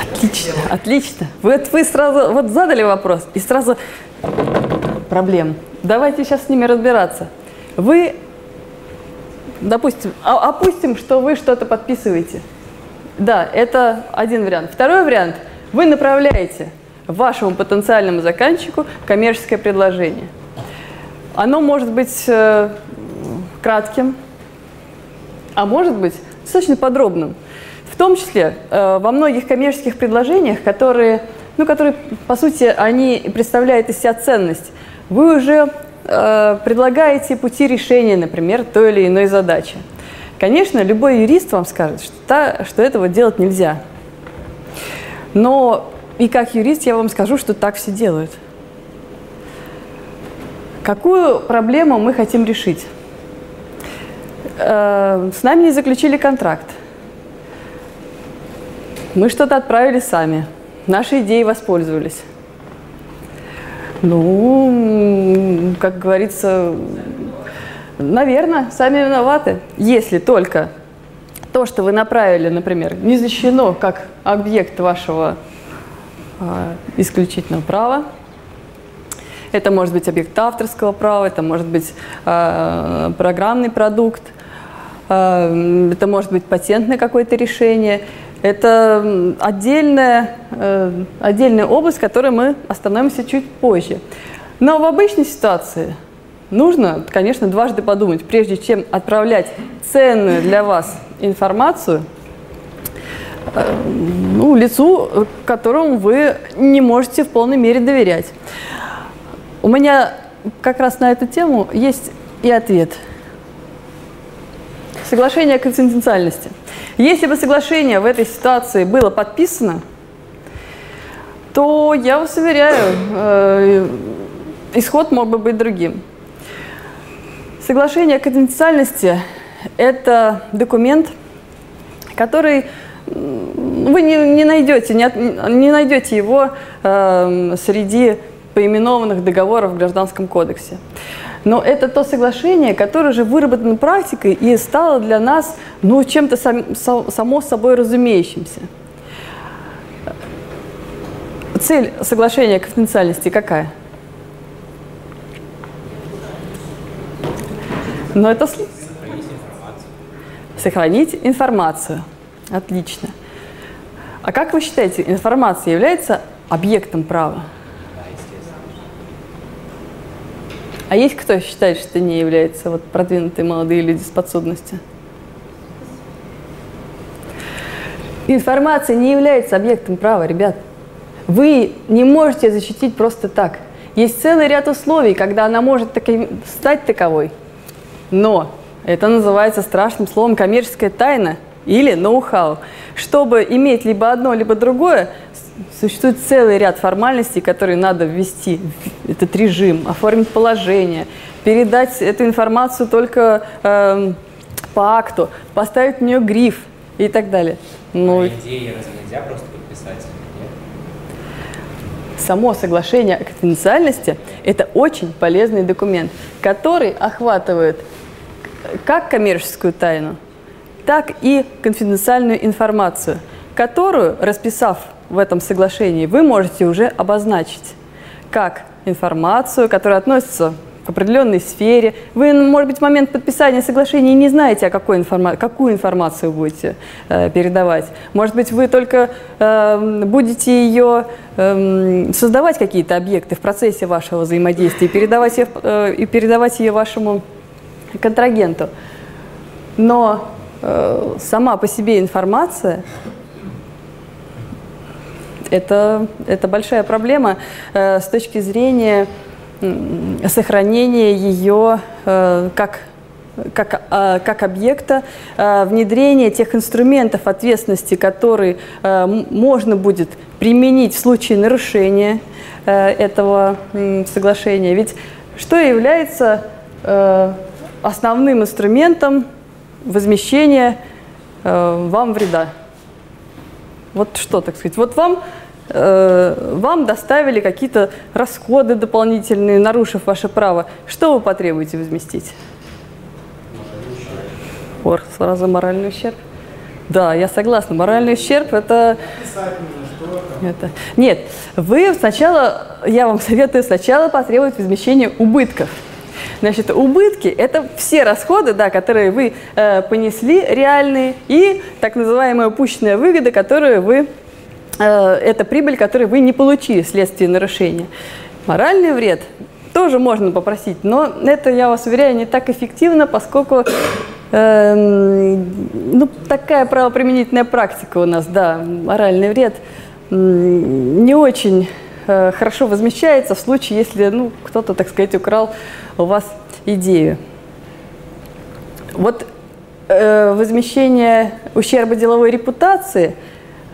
Отлично, отлично. Вот вы сразу вот задали вопрос и сразу проблем. Давайте сейчас с ними разбираться. Вы, допустим, а- опустим, что вы что-то подписываете. Да, это один вариант. Второй вариант. Вы направляете вашему потенциальному заказчику коммерческое предложение. Оно может быть э, кратким, а может быть достаточно подробным. В том числе э, во многих коммерческих предложениях, которые, ну, которые, по сути, они представляют из себя ценность, вы уже э, предлагаете пути решения, например, той или иной задачи. Конечно, любой юрист вам скажет, что, та, что этого делать нельзя. Но и как юрист я вам скажу, что так все делают. Какую проблему мы хотим решить? Э, с нами не заключили контракт. Мы что-то отправили сами. Наши идеи воспользовались. Ну, как говорится, наверное, сами виноваты. Если только то, что вы направили, например, не защищено как объект вашего э, исключительного права, это может быть объект авторского права, это может быть э, программный продукт, э, это может быть патентное какое-то решение. Это отдельная, э, отдельная область, которой мы остановимся чуть позже. Но в обычной ситуации нужно, конечно, дважды подумать, прежде чем отправлять ценную для вас информацию э, ну, лицу, которому вы не можете в полной мере доверять. У меня как раз на эту тему есть и ответ. Соглашение о конфиденциальности. Если бы соглашение в этой ситуации было подписано, то я вас уверяю, э, исход мог бы быть другим. Соглашение о конфиденциальности – это документ, который вы не, не найдете, не, не найдете его э, среди поименованных договоров в Гражданском кодексе. Но это то соглашение, которое уже выработано практикой и стало для нас ну, чем-то сам, само собой разумеющимся. Цель соглашения конфиденциальности какая? Но это. Сохранить информацию. Отлично. А как вы считаете, информация является объектом права? А есть кто считает, что не является вот продвинутые молодые люди с подсудностью? Информация не является объектом права, ребят. Вы не можете защитить просто так. Есть целый ряд условий, когда она может таки, стать таковой. Но это называется страшным словом коммерческая тайна или ноу-хау. Чтобы иметь либо одно, либо другое, существует целый ряд формальностей, которые надо ввести в этот режим, оформить положение, передать эту информацию только э, по акту, поставить в нее гриф и так далее. Ну, а идеи разве нельзя просто подписать? Само соглашение о конфиденциальности – это очень полезный документ, который охватывает как коммерческую тайну, так и конфиденциальную информацию, которую, расписав в этом соглашении вы можете уже обозначить как информацию, которая относится к определенной сфере. Вы, может быть, в момент подписания соглашения не знаете, о какой информа какую информацию будете э, передавать. Может быть, вы только э, будете ее э, создавать какие-то объекты в процессе вашего взаимодействия и передавать ее, э, и передавать ее вашему контрагенту. Но э, сама по себе информация это, это большая проблема э, с точки зрения сохранения ее э, как как, э, как объекта, э, внедрение тех инструментов ответственности, которые можно будет применить в случае нарушения этого соглашения. Ведь что является основным инструментом возмещения вам вреда? Вот что, так сказать, вот вам вам доставили какие-то расходы дополнительные, нарушив ваше право, что вы потребуете возместить? Ор, сразу моральный ущерб. Да, я согласна. Моральный ущерб это... это... Нет, вы сначала, я вам советую сначала потребовать возмещения убытков. Значит, убытки – это все расходы, да, которые вы э, понесли реальные, и так называемая упущенная выгода, которую вы Э, это прибыль, которую вы не получили вследствие нарушения. Моральный вред тоже можно попросить, но это, я вас уверяю, не так эффективно, поскольку э, ну, такая правоприменительная практика у нас, да, моральный вред э, не очень э, хорошо возмещается в случае, если ну, кто-то, так сказать, украл у вас идею. Вот э, возмещение ущерба деловой репутации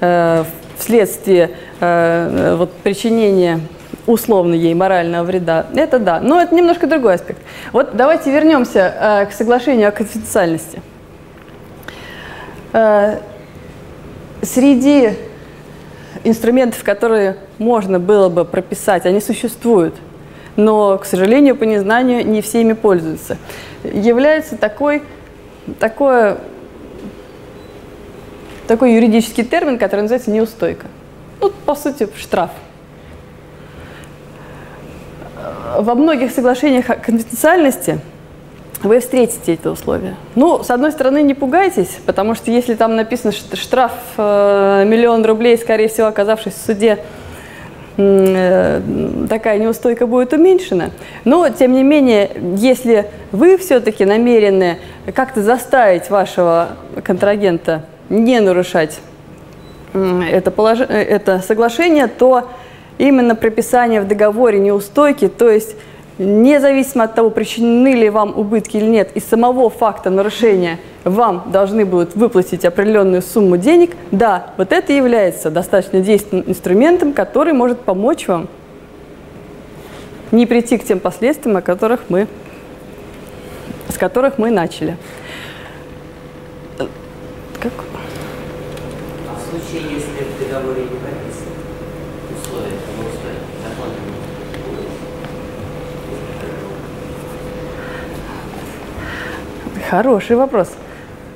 э, вследствие э, вот, причинения условно ей морального вреда, это да. Но это немножко другой аспект. Вот давайте вернемся э, к соглашению о конфиденциальности. Э, среди инструментов, которые можно было бы прописать, они существуют, но, к сожалению, по незнанию не всеми пользуются. Является такой, такое такой юридический термин, который называется неустойка. Ну, по сути, штраф. Во многих соглашениях о конфиденциальности вы встретите эти условия. Ну, с одной стороны, не пугайтесь, потому что если там написано штраф э, миллион рублей, скорее всего, оказавшись в суде, э, такая неустойка будет уменьшена. Но, тем не менее, если вы все-таки намерены как-то заставить вашего контрагента не нарушать это, полож... Э, это соглашение, то именно прописание в договоре неустойки, то есть независимо от того, причинены ли вам убытки или нет, из самого факта нарушения вам должны будут выплатить определенную сумму денег, да, вот это является достаточно действенным инструментом, который может помочь вам не прийти к тем последствиям, о которых мы, с которых мы начали. Как? Договоре не прописаны условия, то условия. Законными Хороший вопрос.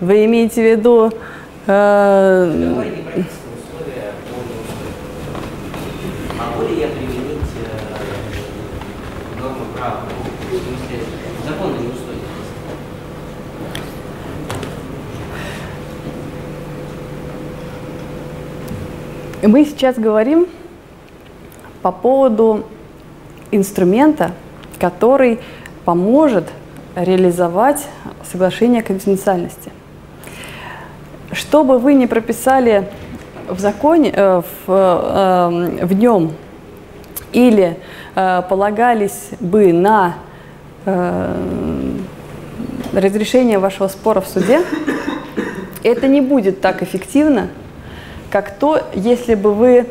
Вы имеете в виду... Э... Договоре не прописаны условия Могу ли я применить э, нормы права? Законные условия. Мы сейчас говорим по поводу инструмента, который поможет реализовать соглашение о конфиденциальности. Что бы вы ни прописали в законе, э, в, э, в нем, или э, полагались бы на разрешение вашего спора в суде, это не будет так эффективно, как то, если бы вы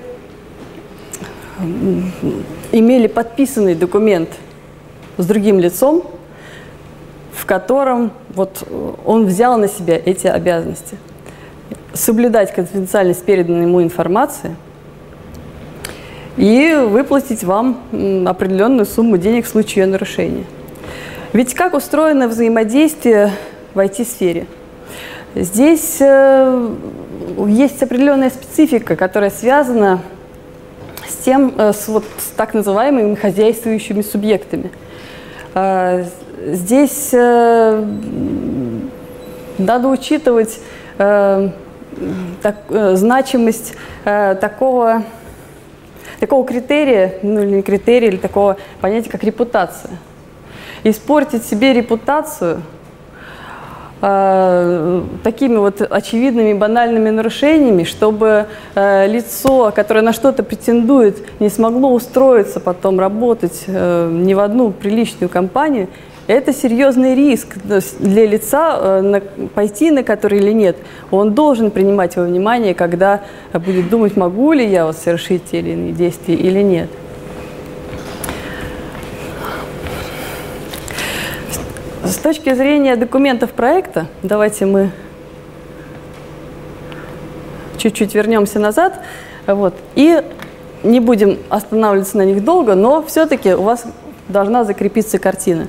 имели подписанный документ с другим лицом, в котором вот он взял на себя эти обязанности. Соблюдать конфиденциальность переданной ему информации и выплатить вам определенную сумму денег в случае ее нарушения. Ведь как устроено взаимодействие в IT-сфере? Здесь э, есть определенная специфика, которая связана с тем, э, с, вот, с так называемыми хозяйствующими субъектами. Э, здесь э, надо учитывать так, значимость такого, такого критерия, ну или не критерия, или такого понятия, как репутация. Испортить себе репутацию – Э, такими вот очевидными банальными нарушениями, чтобы э, лицо, которое на что-то претендует, не смогло устроиться потом работать э, ни в одну приличную компанию, Это серьезный риск для лица, э, пойти на который или нет. Он должен принимать во внимание, когда будет думать, могу ли я вот совершить те или иные действия или нет. С точки зрения документов проекта, давайте мы чуть-чуть вернемся назад. Вот, и не будем останавливаться на них долго, но все-таки у вас должна закрепиться картина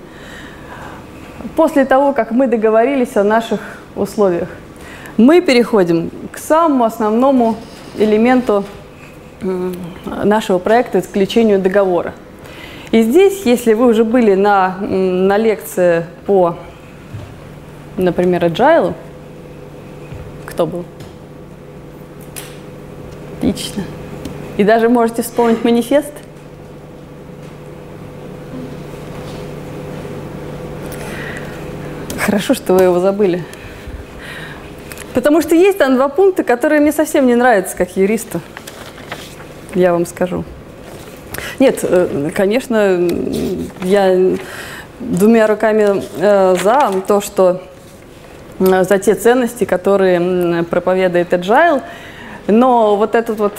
после того, как мы договорились о наших условиях, мы переходим к самому основному элементу нашего проекта, заключению договора. И здесь, если вы уже были на, на лекции по, например, Agile, кто был? Отлично. И даже можете вспомнить манифест? Хорошо, что вы его забыли. Потому что есть там два пункта, которые мне совсем не нравятся как юристу. Я вам скажу. Нет, э, конечно, я двумя руками э, за то, что э, за те ценности, которые проповедует Agile, но вот этот вот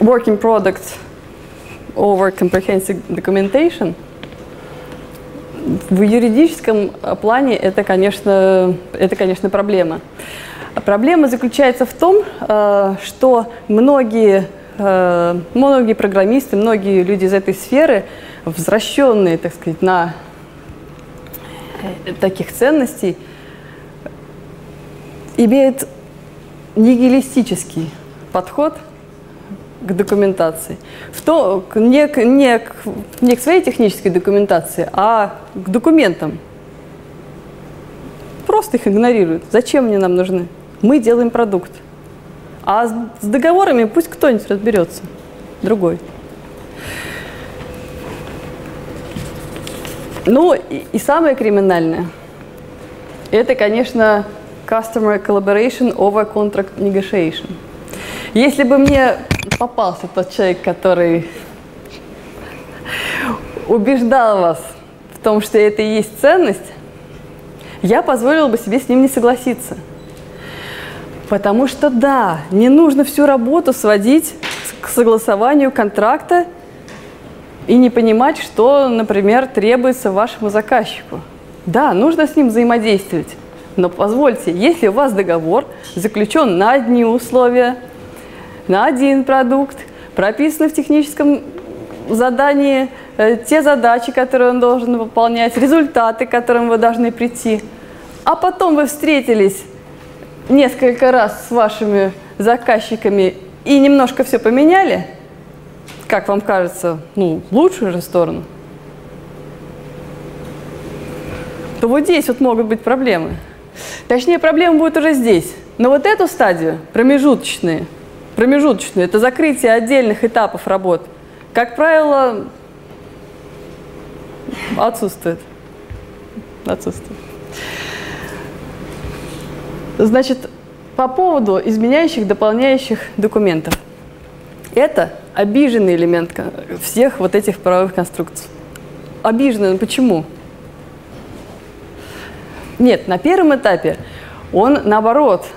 working product over comprehensive documentation – в юридическом плане это, конечно, это, конечно, проблема. Проблема заключается в том, что многие, многие программисты, многие люди из этой сферы, возвращенные, так сказать, на таких ценностей, имеют нигилистический подход – к документации. В то, не, не, не к своей технической документации, а к документам. Просто их игнорируют. Зачем они нам нужны? Мы делаем продукт. А с, договорами пусть кто-нибудь разберется. Другой. Ну и, и самое криминальное, это, конечно, customer collaboration over contract negotiation. Если бы мне попался тот человек, который убеждал вас в том, что это и есть ценность, я позволила бы себе с ним не согласиться. Потому что да, не нужно всю работу сводить к согласованию контракта и не понимать, что, например, требуется вашему заказчику. Да, нужно с ним взаимодействовать. Но позвольте, если у вас договор заключен на одни условия, на один продукт, прописаны в техническом задании э, те задачи, которые он должен выполнять, результаты, к которым вы должны прийти. А потом вы встретились несколько раз с вашими заказчиками и немножко все поменяли, как вам кажется, ну, в лучшую же сторону, то вот здесь вот могут быть проблемы. Точнее, проблемы будут уже здесь. Но вот эту стадию, промежуточные – промежуточную, это закрытие отдельных этапов работ, как правило, отсутствует. Отсутствует. Значит, по поводу изменяющих, дополняющих документов. Это обиженный элемент всех вот этих правовых конструкций. Обиженный, ну почему? Нет, на первом этапе он наоборот –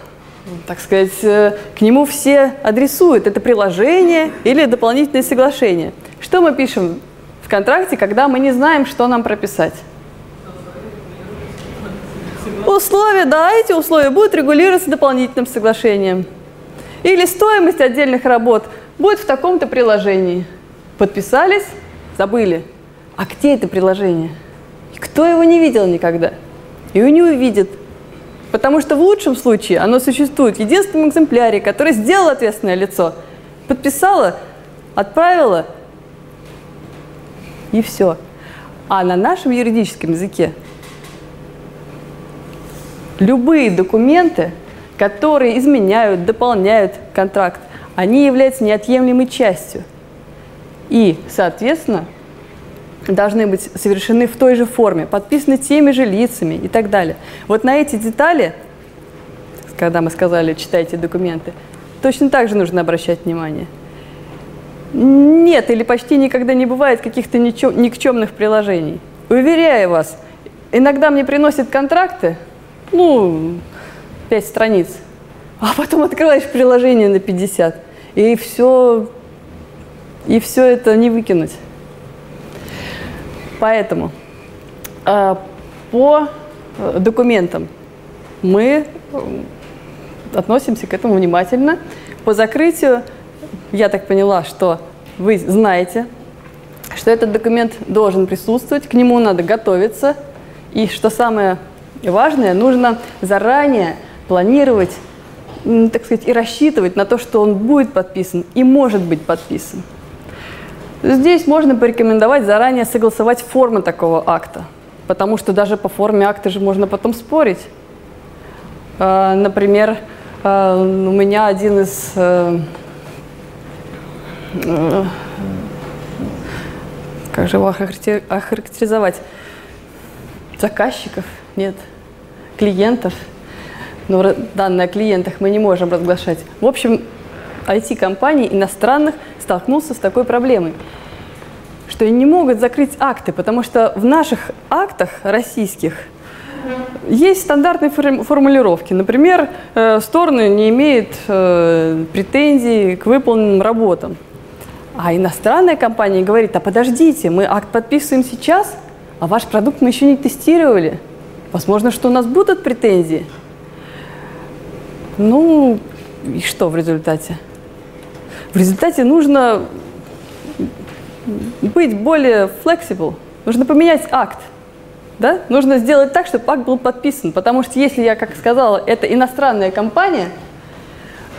так сказать, э, к нему все адресуют. Это приложение или дополнительное соглашение. Что мы пишем в контракте, когда мы не знаем, что нам прописать? Условия, да, эти условия будут регулироваться дополнительным соглашением. Или стоимость отдельных работ будет в таком-то приложении. Подписались, забыли. А где это приложение? Кто его не видел никогда? И не увидит. Потому что в лучшем случае оно существует в единственном экземпляре, который сделал ответственное лицо, подписала, отправила, и все. А на нашем юридическом языке любые документы, которые изменяют, дополняют контракт, они являются неотъемлемой частью. И, соответственно, должны быть совершены в той же форме, подписаны теми же лицами и так далее. Вот на эти детали, когда мы сказали, читайте документы, точно так же нужно обращать внимание. нет или почти никогда не бывает каких-то никчемных приложений. Уверяю вас, иногда мне приносят контракты, ну, 5 страниц, а потом открываешь приложение на 50, и все, и все это не выкинуть. Поэтому э, по документам мы относимся к этому внимательно. По закрытию я так поняла, что вы знаете, что этот документ должен присутствовать, к нему надо готовиться. И что самое важное, нужно заранее планировать, так сказать, и рассчитывать на то, что он будет подписан и может быть подписан. Здесь можно порекомендовать заранее согласовать формы такого акта, потому что даже по форме акта же можно потом спорить. А, например, а, у меня один из э, э, как же его охарактеризовать? Заказчиков? Нет. Клиентов? Но данные о клиентах мы не можем разглашать. В общем, IT-компаний иностранных столкнулся с такой проблемой, что они не могут закрыть акты, потому что в наших актах российских есть стандартные формулировки. Например, э, стороны не имеют э, претензий к выполненным работам. А иностранная компания говорит, а подождите, мы акт подписываем сейчас, а ваш продукт мы еще не тестировали. Возможно, что у нас будут претензии. Ну, и что в результате? В результате нужно быть более flexible. Нужно поменять акт. Да? Нужно сделать так, чтобы акт был подписан. Потому что если я, как сказала, это иностранная компания,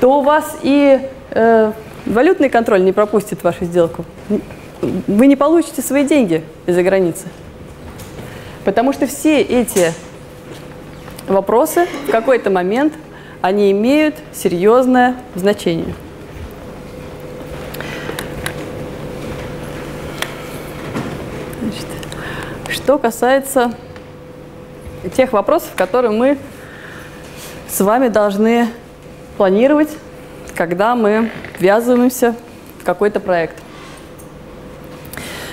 то у вас и э, Валютный контроль не пропустит вашу сделку. Вы не получите свои деньги из-за границы. Потому что все эти вопросы в какой-то момент они имеют серьезное значение. Значит, что касается тех вопросов, которые мы с вами должны планировать когда мы ввязываемся в какой-то проект.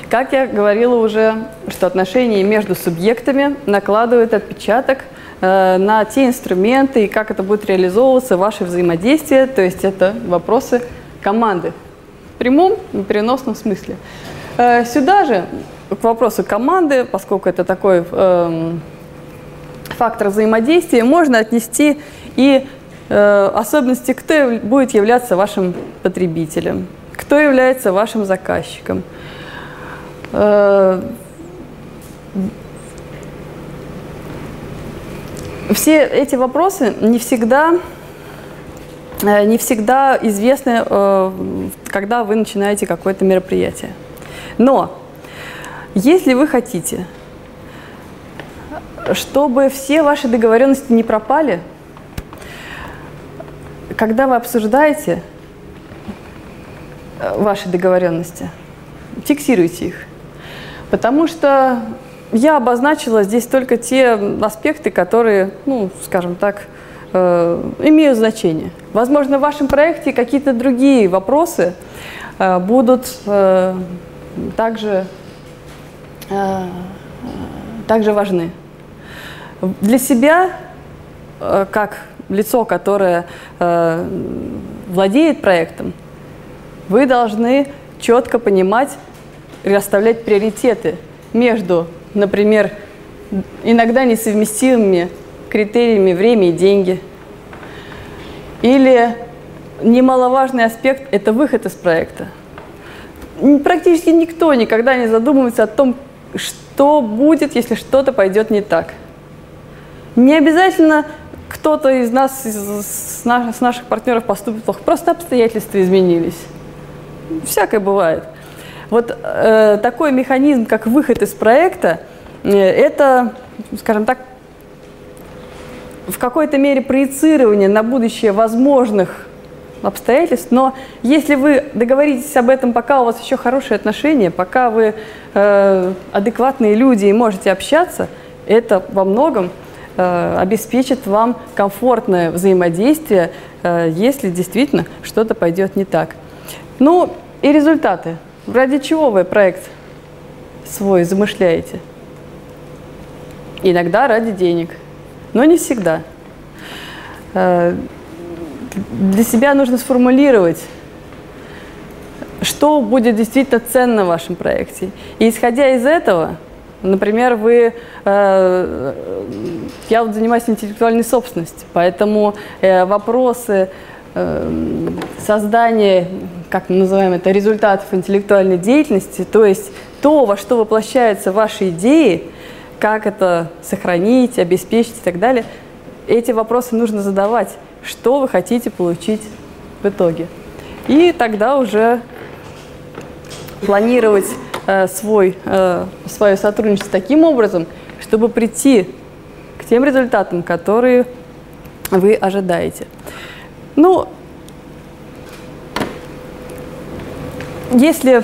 Как я говорила уже, что отношения между субъектами накладывают отпечаток э, на те инструменты и как это будет реализовываться, ваше взаимодействие, то есть это вопросы команды в прямом и переносном смысле. Э, сюда же к вопросу команды, поскольку это такой э, фактор взаимодействия, можно отнести и Э, особенности, кто будет являться вашим потребителем, кто является вашим заказчиком. Э, все эти вопросы не всегда, э, не всегда известны, когда вы начинаете какое-то мероприятие. Но если вы хотите, чтобы все ваши договоренности не пропали – когда вы обсуждаете э, ваши договоренности, фиксируйте их. Потому что я обозначила здесь только те аспекты, которые, ну, скажем так, э, имеют значение. Возможно, в вашем проекте какие-то другие вопросы э, будут э, также, э, также важны. Для себя, э, как лицо, которое э, владеет проектом, вы должны четко понимать расставлять приоритеты между, например, иногда несовместимыми критериями время и деньги. Или немаловажный аспект – это выход из проекта. Практически никто никогда не задумывается о том, что будет, если что-то пойдет не так. Не обязательно кто-то из нас, из, с, наш, с наших партнеров поступит плохо. Просто обстоятельства изменились. Всякое бывает. Вот э, такой механизм, как выход из проекта, э, это, скажем так, в какой-то мере проецирование на будущее возможных обстоятельств, но если вы договоритесь об этом, пока у вас еще хорошие отношения, пока вы э, адекватные люди и можете общаться, это во многом Э, обеспечит вам комфортное взаимодействие, э, если действительно что-то пойдет не так. Ну, и результаты. Ради чего вы проект свой замышляете? Иногда ради денег, но не всегда. Э, для себя нужно сформулировать, что будет действительно ценно в вашем проекте. И исходя из этого, например, вы, э, я вот занимаюсь интеллектуальной собственностью, поэтому э, вопросы создания, как мы называем это, результатов интеллектуальной деятельности, то есть то, во что воплощаются ваши идеи, как это сохранить, обеспечить и так далее, эти вопросы нужно задавать, что вы хотите получить в итоге. И тогда уже планировать э, свой, э, свое сотрудничество таким образом, чтобы прийти к тем результатам, которые вы ожидаете. Ну, если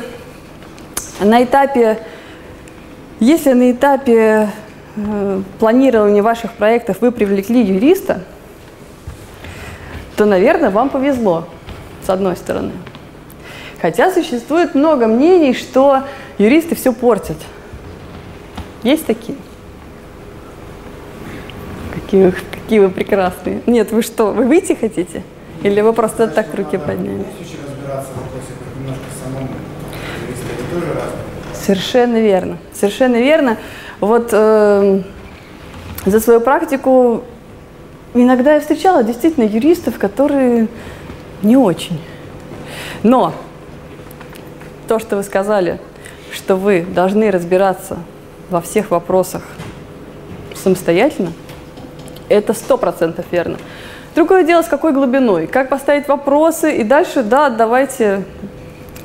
на этапе, если на этапе э, планирования ваших проектов вы привлекли юриста, то, наверное, вам повезло, с одной стороны. Хотя существует много мнений, что юристы все портят. Есть такие? Какие, какие вы прекрасные. Нет, вы что, вы выйти хотите? Или вы просто так руки подняли? Совершенно верно. Совершенно верно. Вот э, за свою практику иногда я встречала действительно юристов, которые не очень. Но то, что вы сказали, что вы должны разбираться во всех вопросах самостоятельно, это сто процентов верно. Другое дело, с какой глубиной, как поставить вопросы, и дальше, да, давайте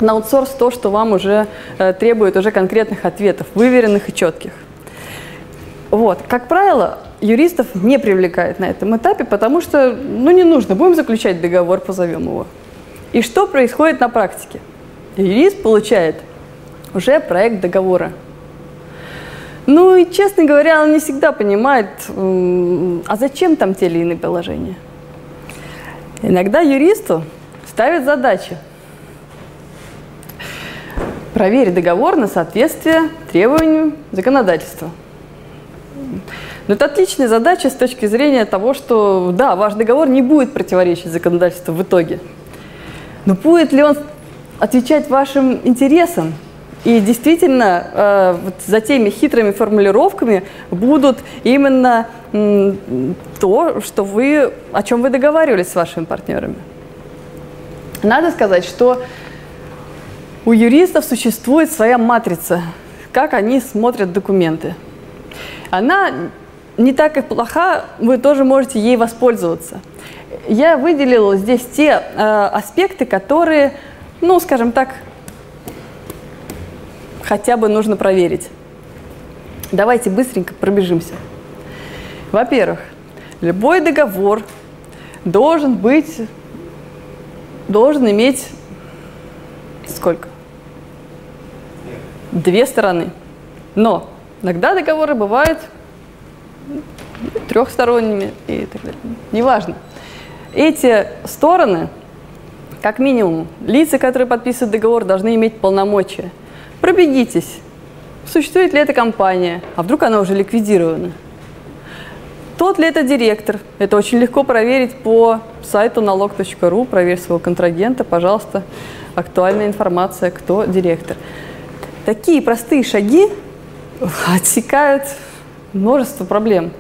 на аутсорс то, что вам уже э, требует уже конкретных ответов, выверенных и четких. Вот, как правило, юристов не привлекает на этом этапе, потому что, ну, не нужно, будем заключать договор, позовем его. И что происходит на практике? Юрист получает уже проект договора. Ну и, честно говоря, он не всегда понимает, а зачем там те или иные положения. Иногда юристу ставят задачи проверить договор на соответствие требованиям законодательства. Но это отличная задача с точки зрения того, что, да, ваш договор не будет противоречить законодательству в итоге. Но будет ли он отвечать вашим интересам? И действительно, э, вот за теми хитрыми формулировками будут именно м, то, что вы, о чем вы договаривались с вашими партнерами. Надо сказать, что у юристов существует своя матрица, как они смотрят документы. Она не так и плоха, вы тоже можете ей воспользоваться. Я выделила здесь те э, аспекты, которые, ну, скажем так, хотя бы нужно проверить. Давайте быстренько пробежимся. Во-первых, любой договор должен быть, должен иметь сколько? Две стороны. Но иногда договоры бывают трехсторонними и так далее. Неважно. Эти стороны, как минимум, лица, которые подписывают договор, должны иметь полномочия. Пробегитесь. Существует ли эта компания? А вдруг она уже ликвидирована? Тот ли это директор? Это очень легко проверить по сайту налог.ру. Проверь своего контрагента, пожалуйста актуальная информация, кто директор. Такие простые шаги отсекают множество проблем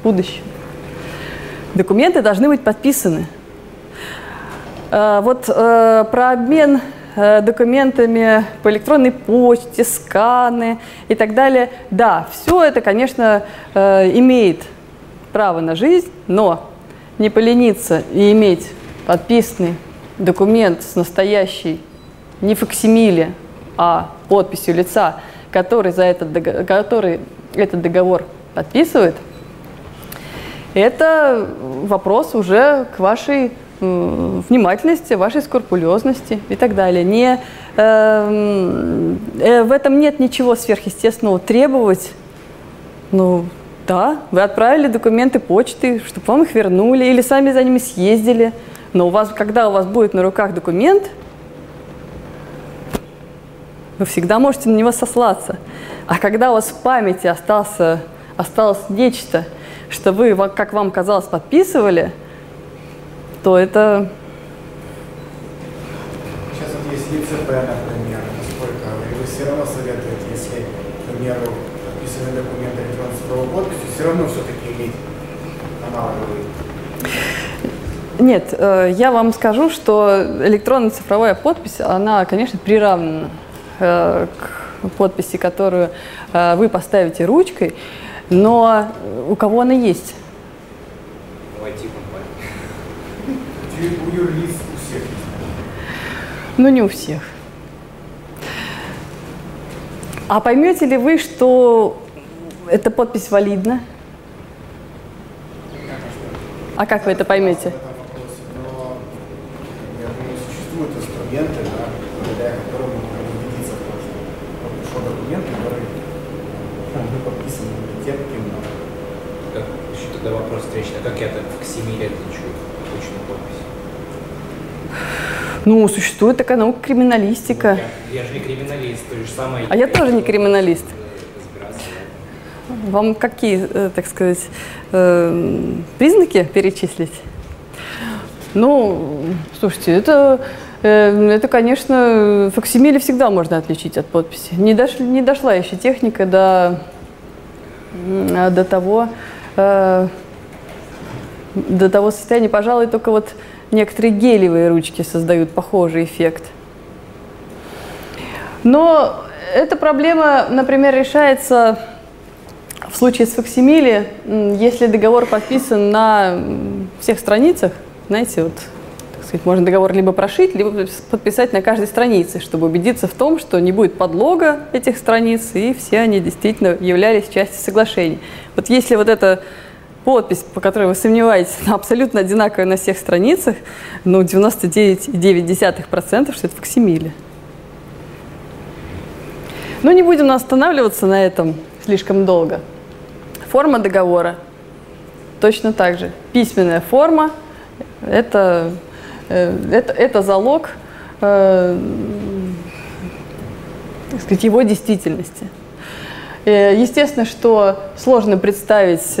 в будущем. Документы должны быть подписаны. Э, вот э, про обмен э, документами по электронной почте, сканы и так далее. Да, все это, конечно, имеет право на жизнь, но не полениться и иметь подписанный документ с настоящей, не факсимиле, а подписью лица, который, за этот, который этот договор подписывает, это вопрос уже к вашей внимательности, вашей скрупулезности и так далее. Не, э, э, в этом нет ничего сверхъестественного. Требовать, ну да, вы отправили документы почты, чтобы вам их вернули, или сами за ними съездили – но у вас, когда у вас будет на руках документ, вы всегда можете на него сослаться. А когда у вас в памяти остался, осталось нечто, что вы, как вам казалось, подписывали, то это... Сейчас вот есть ЕЦП, например, насколько вы все равно советуете, если, к примеру, подписанный документ электронной цифровой подписью, все равно все-таки иметь аналоговый. Нет, э, я вам скажу, что электронная цифровая подпись, она, конечно, приравнена к подписи, которую э, вы поставите ручкой, но у кого она есть? Ну, не у всех. А поймете ли вы, что эта подпись валидна? А как вы это поймете? существуют инструменты, да, благодаря которым мы можем убедиться в том, что вот пришел документ, который был подписан тем, кем надо. Как, еще тогда вопрос встречный. А как я так в Ксимире отличу обычную подпись? Ну, существует такая наука криминалистика. Ну, я, я же не криминалист, то же самое. А я тоже не криминалист. Вам какие, э, так сказать, э, признаки перечислить? Ну, слушайте, это, э, это, конечно, факсимиле всегда можно отличить от подписи. Не, дош, не дошла еще техника до, до того, э, до того состояния. Пожалуй, только вот некоторые гелевые ручки создают похожий эффект. Но эта проблема, например, решается в случае с факсимиле, если договор подписан на всех страницах, знаете, вот, сказать, можно договор либо прошить, либо подписать на каждой странице, чтобы убедиться в том, что не будет подлога этих страниц, и все они действительно являлись частью соглашений. Вот если вот эта подпись, по которой вы сомневаетесь, абсолютно одинаковая на всех страницах, ну, 99,9%, что это факсимиле. Но не будем останавливаться на этом слишком долго. Форма договора точно так же. Письменная форма – это, это, это залог э, так сказать, его действительности. Э, естественно, что сложно представить,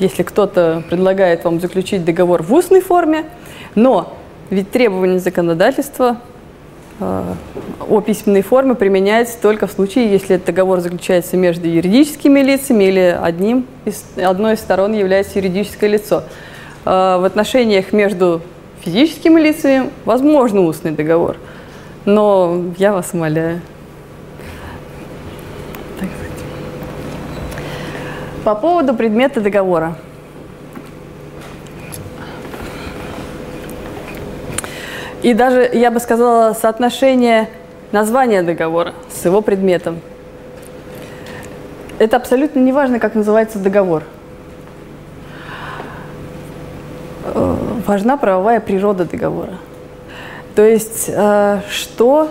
если кто-то предлагает вам заключить договор в устной форме, но ведь требования законодательства о письменной форме применяется только в случае, если этот договор заключается между юридическими лицами или одним из, одной из сторон является юридическое лицо. Э, в отношениях между физическими лицами возможно устный договор. Но я вас умоляю. По поводу предмета договора. И даже, я бы сказала, соотношение названия договора с его предметом. Это абсолютно не важно, как называется договор – Э, важна правовая природа договора. То есть, э, что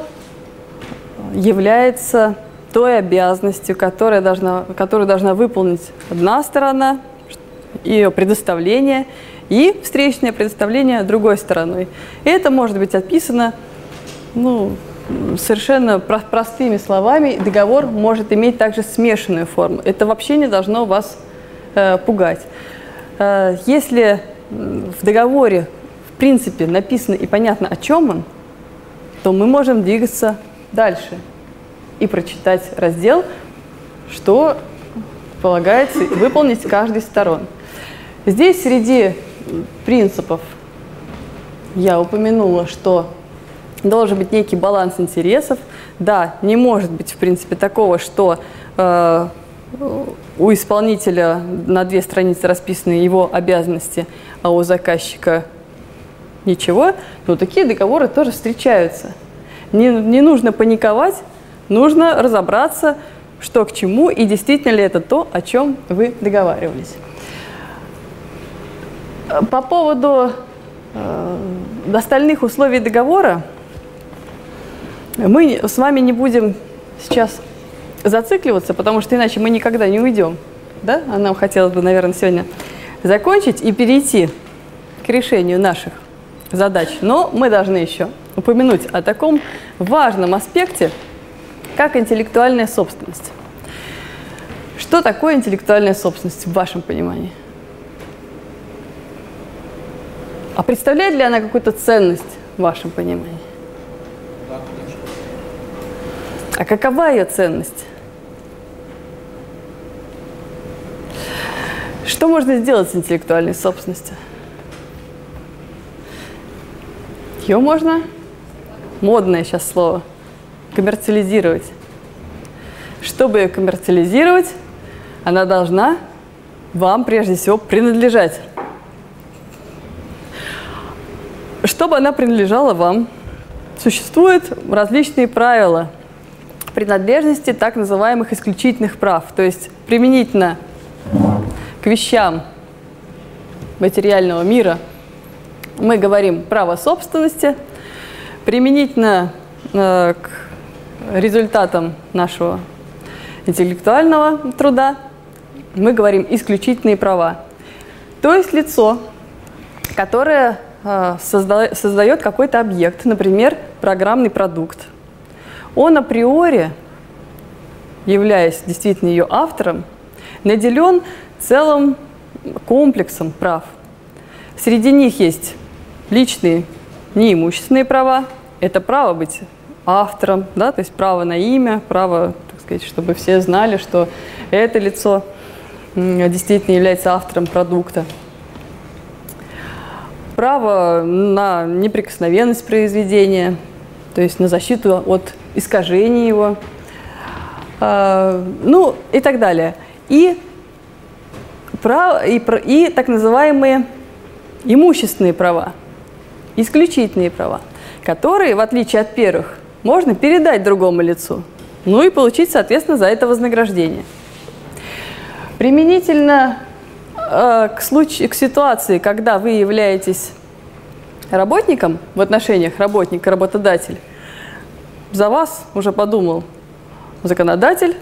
является той обязанностью, которая должна, которую должна выполнить одна сторона, ее предоставление, и встречное предоставление другой стороной. И это может быть описано ну, совершенно про простыми словами. Договор может иметь также смешанную форму. Это вообще не должно вас э, пугать. Э, если в договоре в принципе написано и понятно, о чем он, то мы можем двигаться дальше и прочитать раздел, что полагается выполнить каждой из сторон. Здесь среди принципов я упомянула, что должен быть некий баланс интересов. Да, не может быть, в принципе, такого, что э, у исполнителя на две страницы расписаны его обязанности, а у заказчика ничего, но такие договоры тоже встречаются. Не, не нужно паниковать, нужно разобраться, что к чему и действительно ли это то, о чем вы договаривались. По поводу э, остальных условий договора мы с вами не будем сейчас зацикливаться, потому что иначе мы никогда не уйдем. Да? А нам хотелось бы, наверное, сегодня закончить и перейти к решению наших задач. Но мы должны еще упомянуть о таком важном аспекте, как интеллектуальная собственность. Что такое интеллектуальная собственность в вашем понимании? А представляет ли она какую-то ценность в вашем понимании? А какова ее ценность? Что можно сделать с интеллектуальной собственностью? Ее можно, модное сейчас слово, коммерциализировать. Чтобы ее коммерциализировать, она должна вам прежде всего принадлежать. Чтобы она принадлежала вам, существуют различные правила принадлежности так называемых исключительных прав. То есть применительно вещам материального мира. Мы говорим право собственности, применительно э, к результатам нашего интеллектуального труда мы говорим исключительные права. То есть лицо, которое э, создает какой-то объект, например, программный продукт, он априори, являясь действительно ее автором, наделен целым комплексом прав. Среди них есть личные неимущественные права. Это право быть автором, да, то есть право на имя, право, так сказать, чтобы все знали, что это лицо действительно является автором продукта. Право на неприкосновенность произведения, то есть на защиту от искажений его, а, ну и так далее. И прав, и, и так называемые имущественные права, исключительные права, которые, в отличие от первых, можно передать другому лицу, ну и получить, соответственно, за это вознаграждение. Применительно э, к, случаю, к ситуации, когда вы являетесь работником в отношениях работник-работодатель, за вас уже подумал законодатель,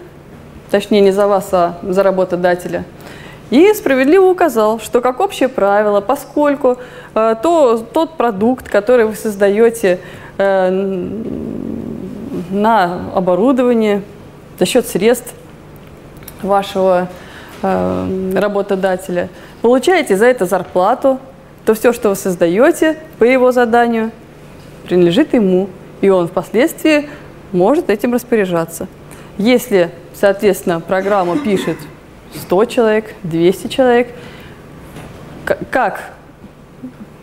точнее не за вас, а за работодателя – и справедливо указал, что как общее правило, поскольку э, то, тот продукт, который вы создаете э, на оборудование за счет средств вашего э, работодателя, получаете за это зарплату, то все, что вы создаете по его заданию, принадлежит ему, и он впоследствии может этим распоряжаться. Если, соответственно, программа пишет 100 человек, 200 человек. Как,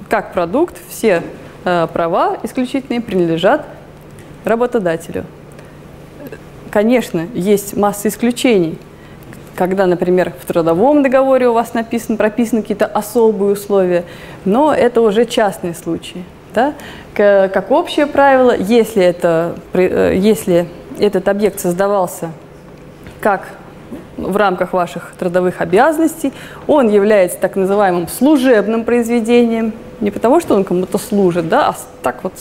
как продукт все э, права исключительные принадлежат работодателю. Конечно, есть масса исключений. Когда, например, в трудовом договоре у вас написано, прописаны какие-то особые условия, но это уже частные случаи. Да? Как общее правило, если, это, э, если этот объект создавался как в рамках ваших трудовых обязанностей. Он является так называемым служебным произведением. Не потому, что он кому-то служит, да, а так вот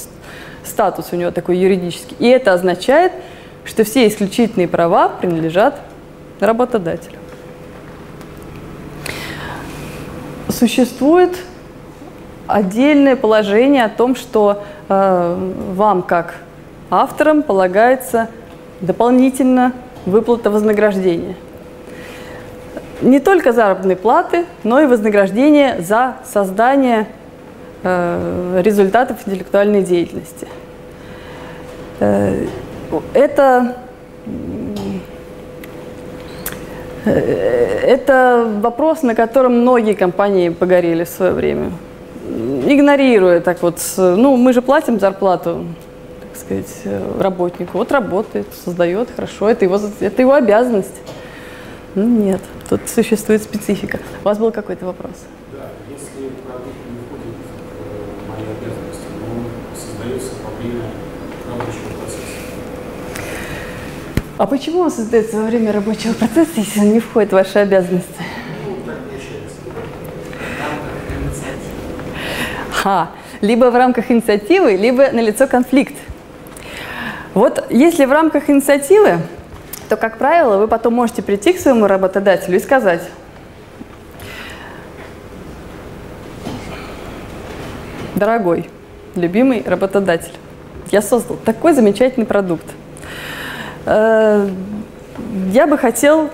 статус у него такой юридический. И это означает, что все исключительные права принадлежат работодателю. Существует отдельное положение о том, что э, вам, как авторам, полагается дополнительно выплата вознаграждения – не только заработной платы, но и вознаграждение за создание э, результатов интеллектуальной деятельности. Э, это, э, это вопрос, на котором многие компании погорели в свое время. Игнорируя так вот, ну мы же платим зарплату, так сказать, работнику. Вот работает, создает, хорошо, это его, это его обязанность. Ну, нет, тут существует специфика. У вас был какой-то вопрос? Да, если продукт не входит в мои обязанности, но создается во время рабочего процесса. А почему он создается во время рабочего процесса, если он не входит в ваши обязанности? Ну, так получается. Ха, либо в рамках инициативы, либо налицо конфликт. Вот если в рамках инициативы, то, как правило, вы потом можете прийти к своему работодателю и сказать, дорогой, любимый работодатель, я создал такой замечательный продукт. э, я бы хотел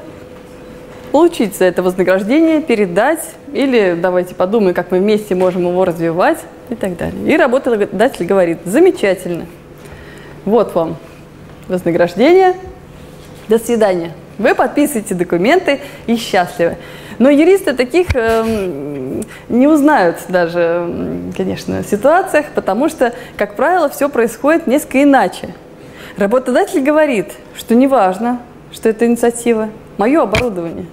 получить за это вознаграждение, передать, или давайте подумаем, как мы вместе можем его развивать и так далее. И работодатель говорит, замечательно, вот вам вознаграждение, до свидания. Вы подписываете документы и счастливы. Но юристы таких э, не узнают даже, конечно, в ситуациях, потому что, как правило, все происходит несколько иначе. Работодатель говорит, что неважно, что это инициатива, мое оборудование.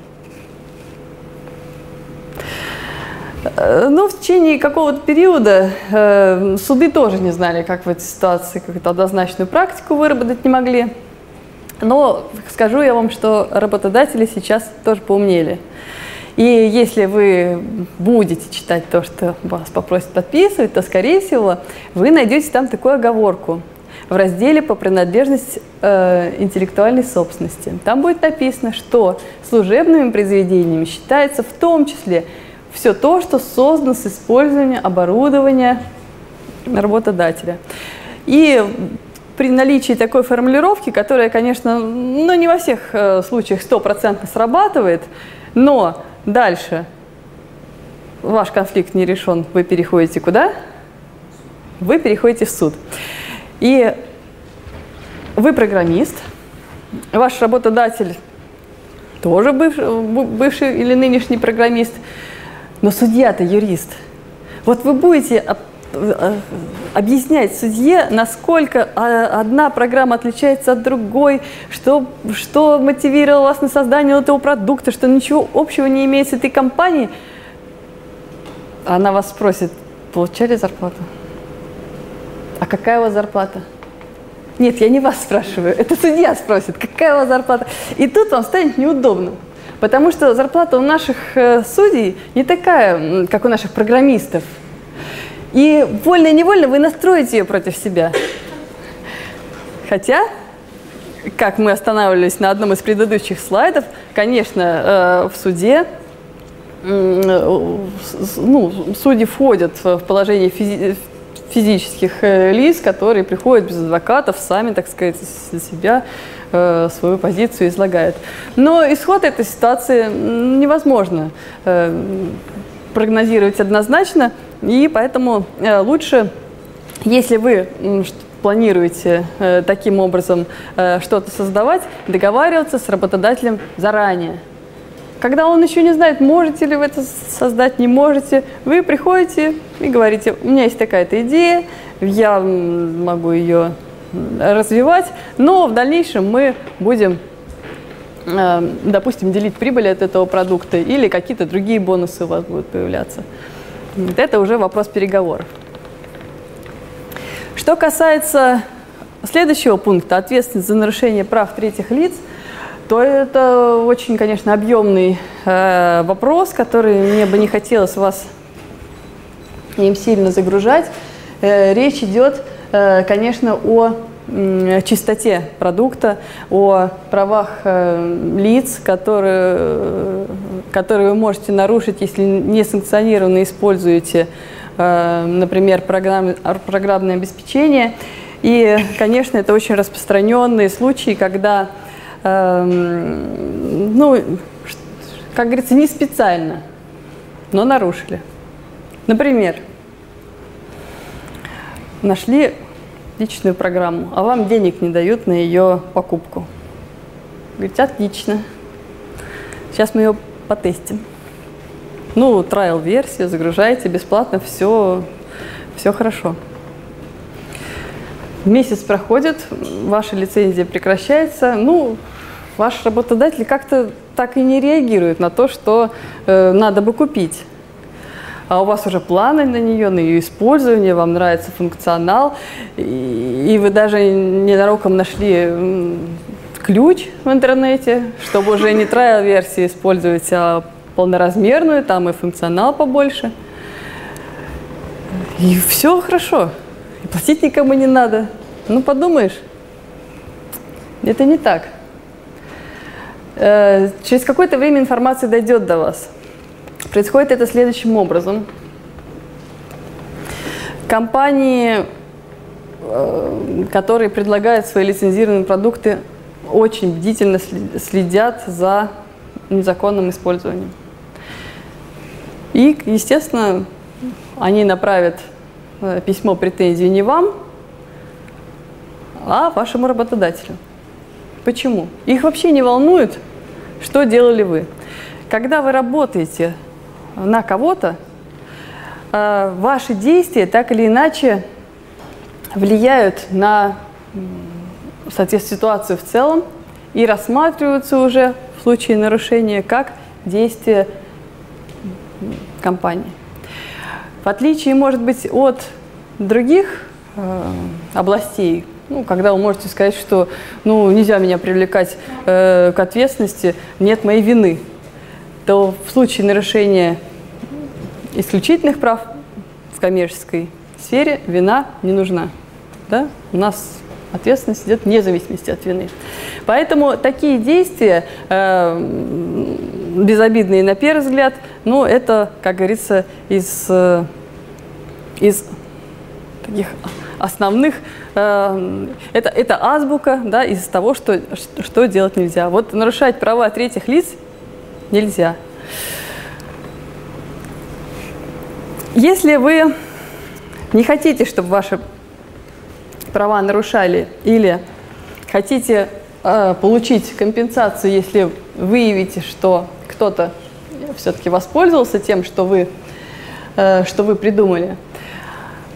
Э, но в течение какого-то периода э, суды тоже не знали, как в этой ситуации какую-то однозначную практику выработать не могли. Но скажу я вам, что работодатели сейчас тоже поумнели. И если вы будете читать то, что вас попросят подписывать, то, скорее всего, вы найдете там такую оговорку в разделе по принадлежности э, интеллектуальной собственности. Там будет написано, что служебными произведениями считается в том числе все то, что создано с использованием оборудования работодателя. И при наличии такой формулировки, которая, конечно, ну, не во всех э, случаях стопроцентно срабатывает, но дальше ваш конфликт не решен, вы переходите куда? Вы переходите в суд. И вы программист, ваш работодатель тоже бывший, бывший или нынешний программист, но судья-то юрист. Вот вы будете объяснять судье, насколько а, одна программа отличается от другой, что, что мотивировало вас на создание этого продукта, что ничего общего не имеет с этой компанией, она вас спросит, получали зарплату? А какая у вас зарплата? Нет, я не вас спрашиваю, это судья спросит, какая у вас зарплата. И тут вам станет неудобно. Потому что зарплата у наших э, судей не такая, как у наших программистов. И вольно-невольно вы настроите ее против себя. Хотя, как мы останавливались на одном из предыдущих слайдов, конечно, э, в суде э, ну, судьи входят в положение физи физических э, лиц, которые приходят без адвокатов, сами, так сказать, для себя свою позицию излагают. Но исход этой ситуации невозможно прогнозировать однозначно, и поэтому э, лучше, если вы планируете э, таким образом э, что-то создавать, договариваться с работодателем заранее. Когда он еще не знает, можете ли вы это создать, не можете, вы приходите и говорите, у меня есть такая-то идея, я могу ее развивать, но в дальнейшем мы будем, допустим, делить прибыль от этого продукта или какие-то другие бонусы у вас будут появляться. Это уже вопрос переговоров. Что касается следующего пункта, ответственность за нарушение прав третьих лиц, то это очень, конечно, объемный э, вопрос, который мне бы не хотелось вас им сильно загружать. Э, речь идет, э, конечно, о чистоте продукта, о правах э, лиц, которые, э, которые вы можете нарушить, если несанкционированно используете, э, например, программ, программное обеспечение. И, конечно, это очень распространенные случаи, когда, эм, ну, как говорится, не специально, но нарушили. Например, нашли личную программу, а вам денег не дают на ее покупку. Говорите, отлично. Сейчас мы ее потестим. Ну, трайл версию загружаете бесплатно, все, все хорошо. Месяц проходит, ваша лицензия прекращается. Ну, ваш работодатель как-то так и не реагирует на то, что э, надо бы купить а у вас уже планы на нее, на ее использование, вам нравится функционал, и, и вы даже ненароком нашли ключ в интернете, чтобы уже не трайл-версии использовать, а полноразмерную, там и функционал побольше. И все хорошо. И платить никому не надо. Ну, подумаешь, это не так. Э, через какое-то время информация дойдет до вас. Происходит это следующим образом. Компании, э, которые предлагают свои лицензированные продукты очень бдительно следят за незаконным использованием. И, естественно, они направят э, письмо претензии не вам, а вашему работодателю. Почему? Их вообще не волнует, что делали вы. Когда вы работаете на кого-то, э, ваши действия так или иначе влияют на соответственно, ситуацию в целом и рассматриваются уже в случае нарушения как действия компании. В отличие, может быть, от других э, областей, ну, когда вы можете сказать, что ну, нельзя меня привлекать э, к ответственности, нет моей вины, то в случае нарушения исключительных прав в коммерческой сфере вина не нужна. Да? У нас ответственность идет вне зависимости от вины. Поэтому такие действия, э, безобидные на первый взгляд, ну, это, как говорится, из, э, из таких основных, э, это, это азбука да, из того, что, что делать нельзя. Вот нарушать права третьих лиц нельзя. Если вы не хотите, чтобы ваши права нарушали или хотите э, получить компенсацию, если выявите, что кто-то все-таки воспользовался тем, что вы, э, что вы придумали,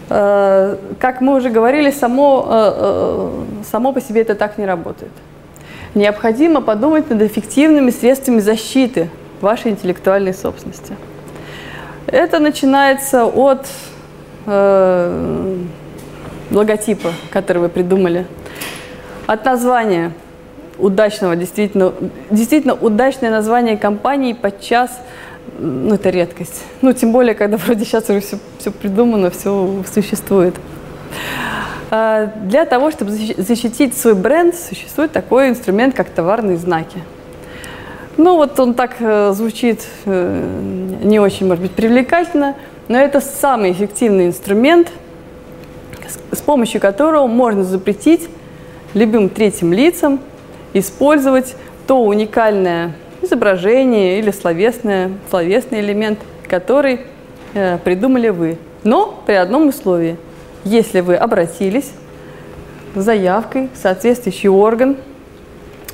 э, как мы уже говорили, само, э, э, само по себе это так не работает. Необходимо подумать над эффективными средствами защиты вашей интеллектуальной собственности. Это начинается от э, логотипа, который вы придумали, от названия удачного, действительно, действительно удачное название компании подчас, ну, это редкость. Ну, тем более, когда вроде сейчас уже все, все придумано, все существует. А, для того, чтобы защитить свой бренд, существует такой инструмент, как товарные знаки. Ну, вот он так э, звучит э, не очень, может быть, привлекательно, но это самый эффективный инструмент – с помощью которого можно запретить любым третьим лицам использовать то уникальное изображение или словесное, словесный элемент, который э, придумали вы. Но при одном условии. Если вы обратились с заявкой в соответствующий орган,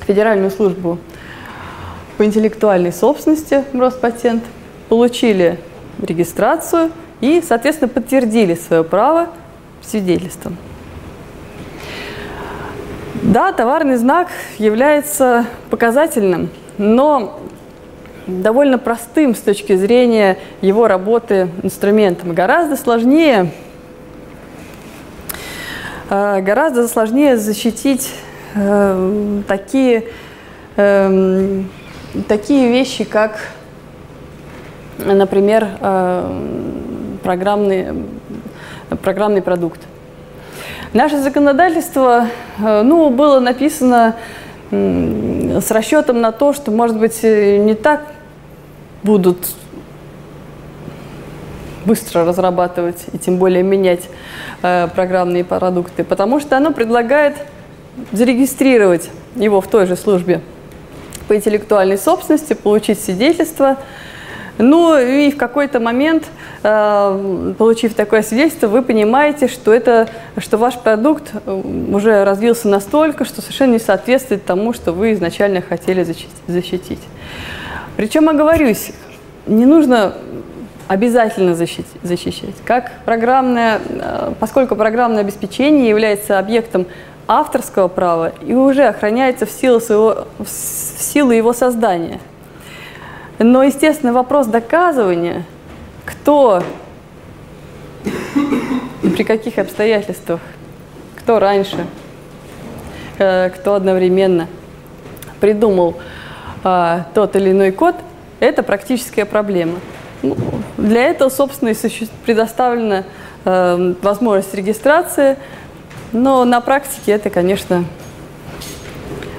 Федеральную службу по интеллектуальной собственности Роспатент, получили регистрацию и, соответственно, подтвердили свое право свидетельством. Да, товарный знак является показательным, но довольно простым с точки зрения его работы инструментом. Гораздо сложнее, гораздо сложнее защитить э, такие, э, такие вещи, как, например, программные программный продукт. Наше законодательство э, ну, было написано с расчетом на то, что, может быть, э, не так будут быстро разрабатывать и тем более менять э, программные продукты, потому что оно предлагает зарегистрировать его в той же службе по интеллектуальной собственности, получить свидетельство – ну и в какой-то момент, э, получив такое свидетельство, вы понимаете, что, это, что ваш продукт уже развился настолько, что совершенно не соответствует тому, что вы изначально хотели защитить. Причем, оговорюсь, не нужно обязательно защитить, защищать. Как программное, э, поскольку программное обеспечение является объектом авторского права и уже охраняется в силу, своего, в силу его создания – но, естественно, вопрос доказывания, кто и при каких обстоятельствах, кто раньше, э, кто одновременно придумал а, тот или иной код, это практическая проблема. Ну, для этого, собственно, и предоставлена э, возможность регистрации, но на практике это, конечно,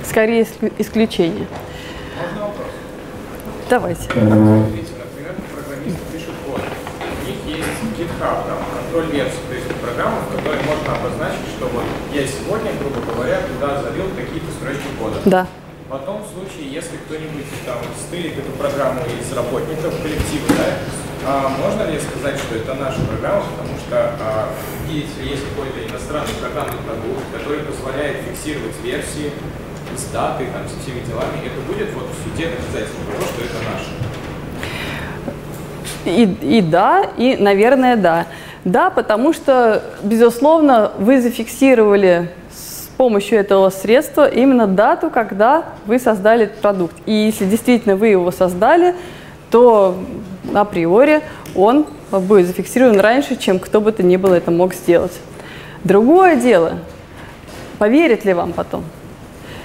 скорее исключение. Давайте. У них есть GitHub, там, контроль версии, то есть программа, в которой можно обозначить, что вот я сегодня, грубо говоря, туда залил какие-то строчки кода. Да. Потом, в случае, если кто-нибудь там стырит эту программу из работников коллектива, да, а можно ли сказать, что это наша программа, потому что, а, видите, есть какой-то иностранный программный продукт, который позволяет фиксировать версии с датой, там, со всеми делами, это будет вот в суде доказательство того, что это наше. И, и да, и, наверное, да. Да, потому что, безусловно, вы зафиксировали помощью этого средства именно дату, когда вы создали этот продукт. И если действительно вы его создали, то априори он будет зафиксирован раньше, чем кто бы то ни было это мог сделать. Другое дело, поверит ли вам потом.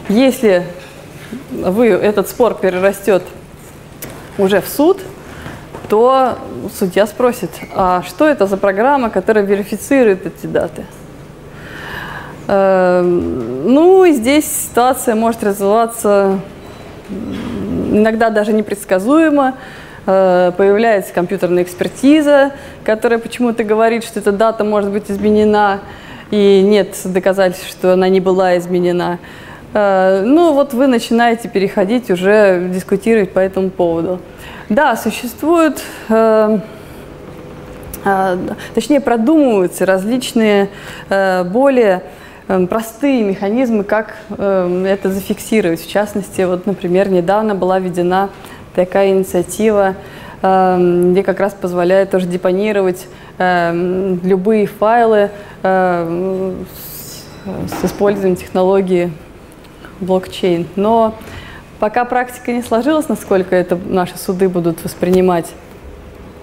Если вы, этот спор перерастет уже в суд, то судья спросит, а что это за программа, которая верифицирует эти даты? Эм, ну, здесь ситуация может развиваться иногда даже непредсказуемо. Э, появляется компьютерная экспертиза, которая почему-то говорит, что эта дата может быть изменена, и нет доказательств, что она не была изменена. Э, ну, вот вы начинаете переходить уже дискутировать по этому поводу. Да, существуют, э, точнее продумываются различные более простые механизмы, как это зафиксировать. В частности, вот, например, недавно была введена такая инициатива, эм, где как раз позволяет тоже депонировать эм, любые файлы эм, с использованием технологии блокчейн. Но пока практика не сложилась, насколько это наши суды будут воспринимать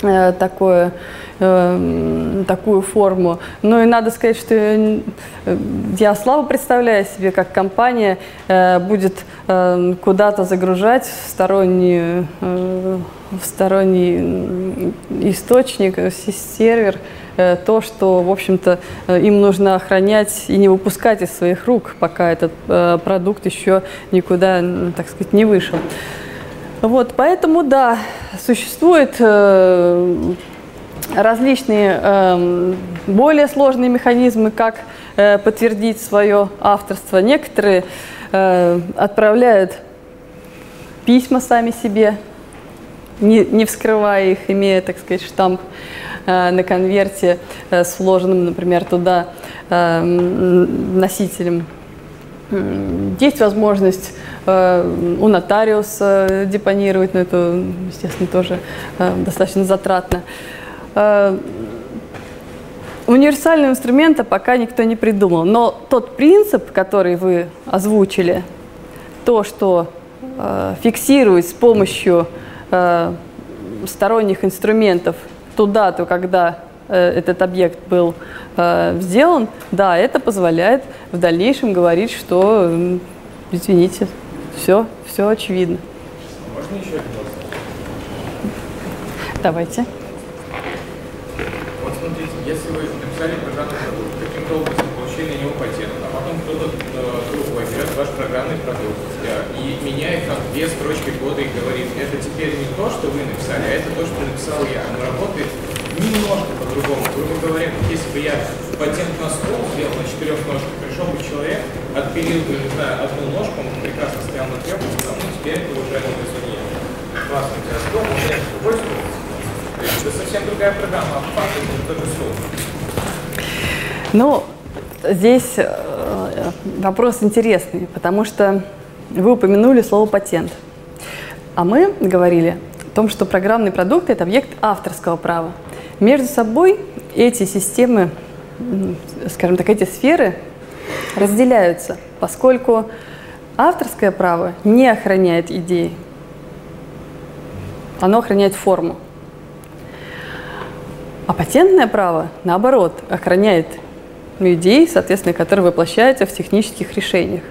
э, такое э, такую форму. Ну и надо сказать, что э, я слабо представляю себе, как компания э, будет э, куда-то загружать в сторонний, э, в сторонний источник, э, сервер, э, то, что, в общем-то, э, им нужно охранять и не выпускать из своих рук, пока этот э, продукт еще никуда, так сказать, не вышел. Вот, поэтому, да, существует э, различные э, более сложные механизмы, как э, подтвердить свое авторство. Некоторые э, отправляют письма сами себе, не, вскрывая их, имея, так сказать, штамп э, на конверте с вложенным, например, туда э, носителем. Есть возможность у нотариуса депонировать, но это, естественно, тоже достаточно затратно. Универсального инструмента пока никто не придумал. Но тот принцип, который вы озвучили, то, что э, фиксирует с помощью э, сторонних инструментов ту дату, когда э, этот объект был э, сделан, да, это позволяет в дальнейшем говорить, что, извините, все, все очевидно. Можно еще вопрос? Давайте. Если вы написали программный продукт, каким-то образом получили на него патент, а потом кто-то э, другой берет ваш программный продукт и меняет там две строчки кода и говорит, это теперь не то, что вы написали, а это то, что написал я. Оно работает немножко по-другому. Грубо говоря, если бы я патент на стол сделал на четырех ножках, пришел бы человек, отпилил бы, не знаю, одну ножку, он прекрасно стоял на трех, сказал, ну теперь это уже не судья. Классно, у тебя стол, у меня другой стол. Это совсем другая программа, а тот же Ну, здесь э, вопрос интересный, потому что вы упомянули слово патент. А мы говорили о том, что программный продукт – это объект авторского права. Между собой эти системы, скажем так, эти сферы разделяются, поскольку авторское право не охраняет идеи, оно охраняет форму. А патентное право, наоборот, охраняет идеи, соответственно, которые воплощаются в технических решениях.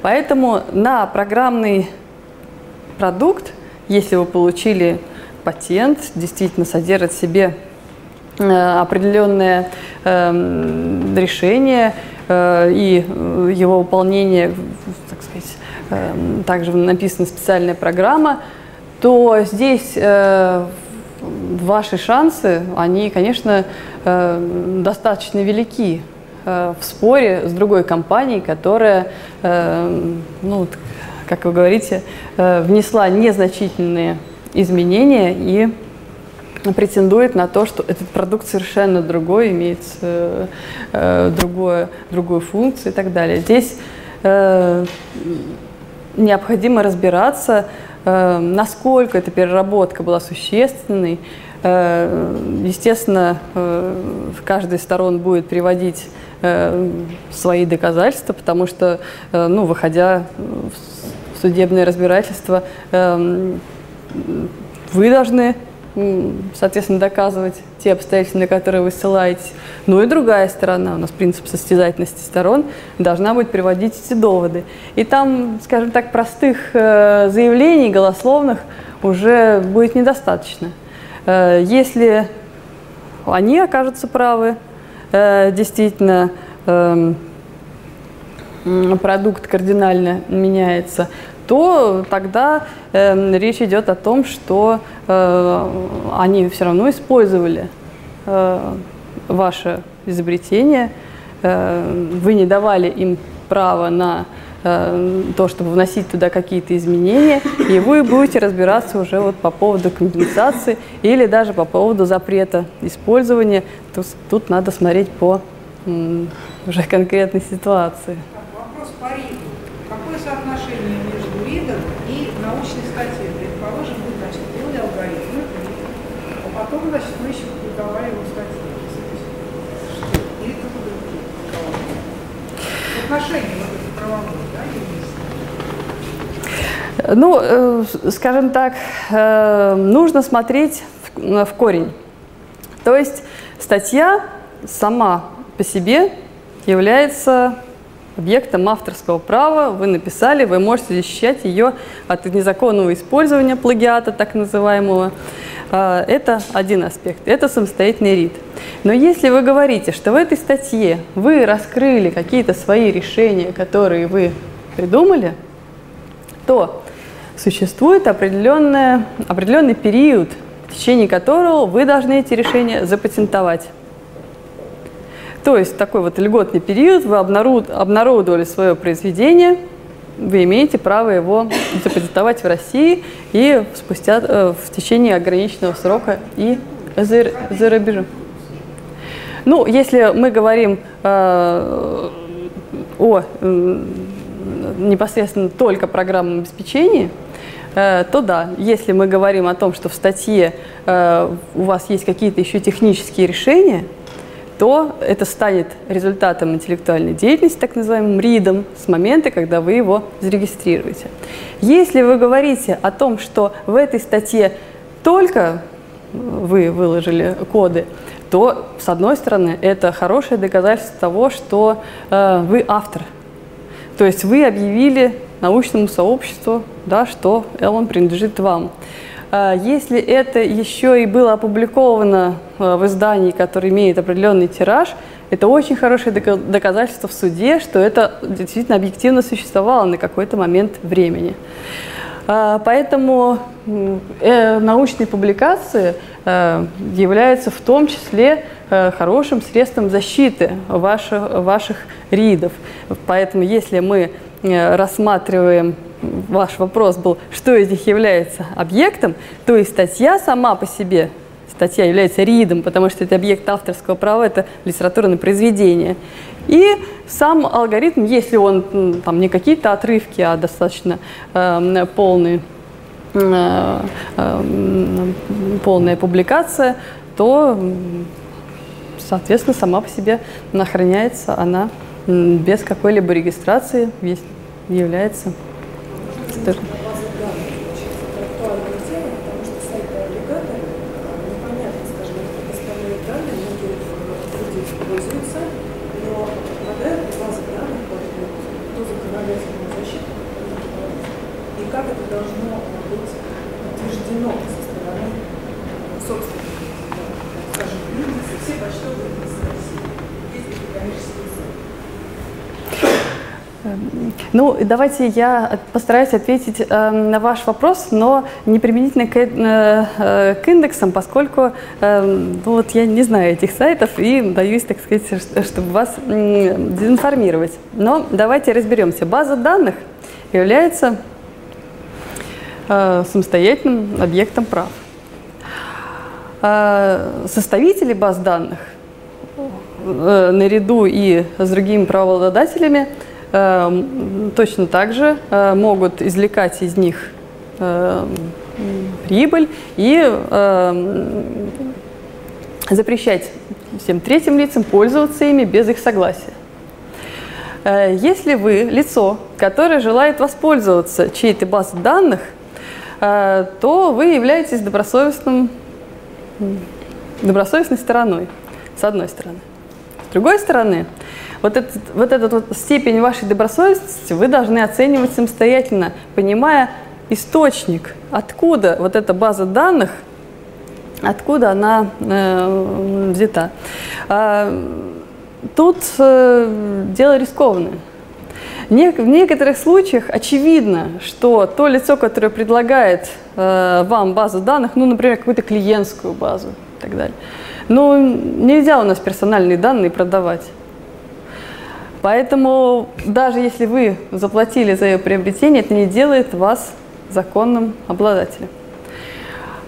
Поэтому на программный продукт, если вы получили патент, действительно содержит в себе э, определенное э, решение э, и его выполнение, так сказать, э, также написана специальная программа, то здесь э, ваши шансы, они, конечно, э, достаточно велики э, в споре с другой компанией, которая, э, ну, как вы говорите, внесла незначительные изменения и претендует на то, что этот продукт совершенно другой, имеет э, другое, другую функцию и так далее. Здесь э, необходимо разбираться, насколько эта переработка была существенной. Э, естественно, э, каждая из сторон будет приводить э, свои доказательства, потому что, э, ну, выходя в судебное разбирательство, э, вы должны соответственно, доказывать те обстоятельства, на которые вы ссылаетесь. Ну и другая сторона, у нас принцип состязательности сторон, должна будет приводить эти доводы. И там, скажем так, простых э, заявлений голословных уже будет недостаточно. Э, если они окажутся правы, э, действительно, эм, продукт кардинально меняется, то тогда э, речь идет о том, что э, они все равно использовали э, ваше изобретение, э, вы не давали им право на э, то, чтобы вносить туда какие-то изменения, и вы будете разбираться уже вот по поводу компенсации или даже по поводу запрета использования. Тут, тут надо смотреть по уже конкретной ситуации. Вопрос по. Какое соотношение между ридом и научной статьей? Предположим, вы, значит, делали алгоритмы, а потом, значит, вы еще публиковали его статьи. Что? Или кто-то другой Соотношение вот это правовое, да, юристы? Ну, э, скажем так, э, нужно смотреть в, в корень. То есть статья сама по себе является объектом авторского права, вы написали, вы можете защищать ее от незаконного использования плагиата, так называемого. А, Это один аспект, это самостоятельный рид. Но если вы говорите, что в этой статье вы раскрыли какие-то свои решения, которые вы придумали, то существует определенный период, в течение которого вы должны эти решения запатентовать. То есть такой вот льготный период, вы обнародовали свое произведение, вы имеете право его запатентовать в России и спустя э, в течение ограниченного срока и за, за рубежом. Ну, если мы говорим э, о э, непосредственно только программном обеспечении, э, то да, если мы говорим о том, что в статье э, у вас есть какие-то еще технические решения, то это станет результатом интеллектуальной деятельности, так называемым РИДом, с момента, когда вы его зарегистрируете. Если вы говорите о том, что в этой статье только вы выложили коды, то, с одной стороны, это хорошее доказательство того, что э, вы автор. То есть вы объявили научному сообществу, да, что Эллен принадлежит вам. А если это еще и было опубликовано э, в издании, которое имеет определенный тираж, это очень хорошее доказательство в суде, что это действительно объективно существовало на какой-то момент времени. А, поэтому э, научные публикации э, являются в том числе хорошим средством защиты ваших, ваших ридов. Поэтому если мы рассматриваем ваш вопрос был, что из них является объектом, то и статья сама по себе, статья является ридом, потому что это объект авторского права, это литературное произведение. И сам алгоритм, если он там не какие-то отрывки, а достаточно э, полный, э, э, полная публикация, то, соответственно, сама по себе охраняется она без какой-либо регистрации, является тоже. актуальная тема, потому что сайты агрегаторы, непонятно, скажем, предоставляют данные, многие люди пользуются, но попадают в базы данных под ту законодательную защиту, и как это должно быть утверждено со стороны собственника, скажем, бизнеса, все почтовые бизнесы России, есть коммерческие сайты. Ну, давайте я постараюсь ответить э, на ваш вопрос, но не применительно к, э, к индексам, поскольку э, ну, вот я не знаю этих сайтов и боюсь, так сказать, чтобы вас э, дезинформировать. Но давайте разберемся. База данных является э, самостоятельным объектом прав. Э, составители баз данных э, наряду и с другими правообладателями – точно так же э, могут извлекать из них э, прибыль и эм, запрещать всем третьим лицам пользоваться ими без их согласия. Э, если вы лицо, которое желает воспользоваться чьей-то базой данных, то вы являетесь добросовестным, добросовестной стороной, с одной стороны. С другой стороны, вот, этот, вот эту вот степень вашей добросовестности вы должны оценивать самостоятельно, понимая источник, откуда вот эта база данных, откуда она э, взята. А, тут э, дело рискованное. В некоторых случаях очевидно, что то лицо, которое предлагает э, вам базу данных, ну, например, какую-то клиентскую базу и так далее, ну, нельзя у нас персональные данные продавать. Поэтому даже если вы заплатили за ее приобретение, это не делает вас законным обладателем.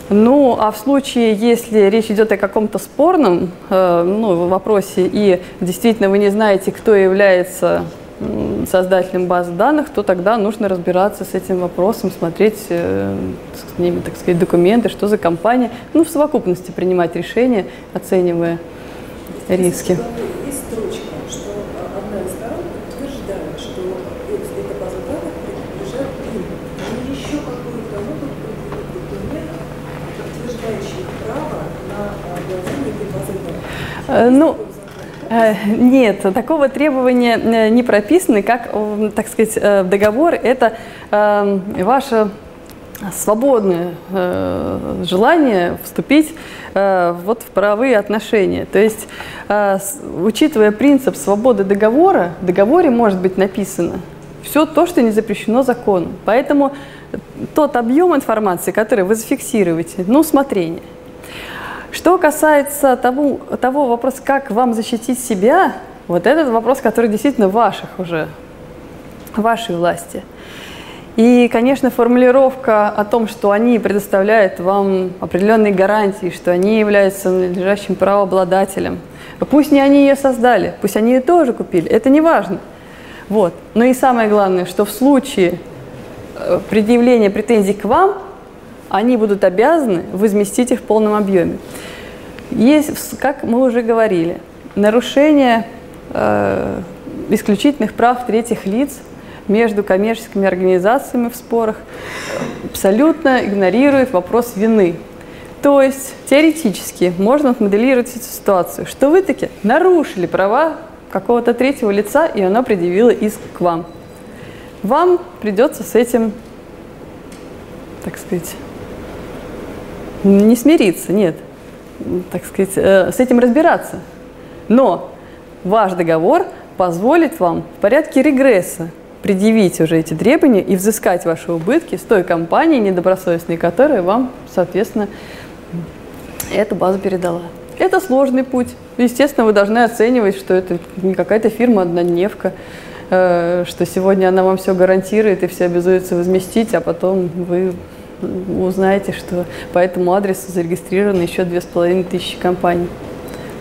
Ну, а в случае, если речь идет о каком-то спорном э, ну, вопросе, и действительно вы не знаете, кто является создателем базы данных, то тогда нужно разбираться с этим вопросом, смотреть э, с ними, так сказать, документы, что за компания, ну, в совокупности принимать решения, оценивая риски. Ну, нет, такого требования э, не прописано, как, так сказать, договор. Это ваше свободное желание вступить вот в правовые отношения. То есть, учитывая принцип свободы договора, в договоре может быть написано все то, что не запрещено законом. Поэтому тот объем информации, который вы зафиксируете, на усмотрение – что касается того, того вопроса, как вам защитить себя, вот этот вопрос, который действительно ваших уже, вашей власти. И, конечно, формулировка о том, что они предоставляют вам определенные гарантии, что они являются надлежащим правообладателем. Пусть не они ее создали, пусть они ее тоже купили, это не важно. Вот. Но и самое главное, что в случае э, предъявления претензий к вам, они будут обязаны возместить их в полном объеме. Есть, как мы уже говорили, нарушение э, исключительных прав третьих лиц между коммерческими организациями в спорах абсолютно игнорирует вопрос вины. То есть теоретически можно моделировать эту ситуацию, что вы таки нарушили права какого-то третьего лица, и оно предъявило иск к вам. Вам придется с этим, так сказать, не смириться, нет, так сказать, э, с этим разбираться. Но ваш договор позволит вам в порядке регресса предъявить уже эти требования и взыскать ваши убытки с той компании недобросовестной, которая вам, соответственно, эту базу передала. Это сложный путь. Естественно, вы должны оценивать, что это не какая-то фирма однодневка, э, что сегодня она вам все гарантирует и все обязуется возместить, а потом вы узнаете, что по этому адресу зарегистрированы еще две с половиной тысячи компаний.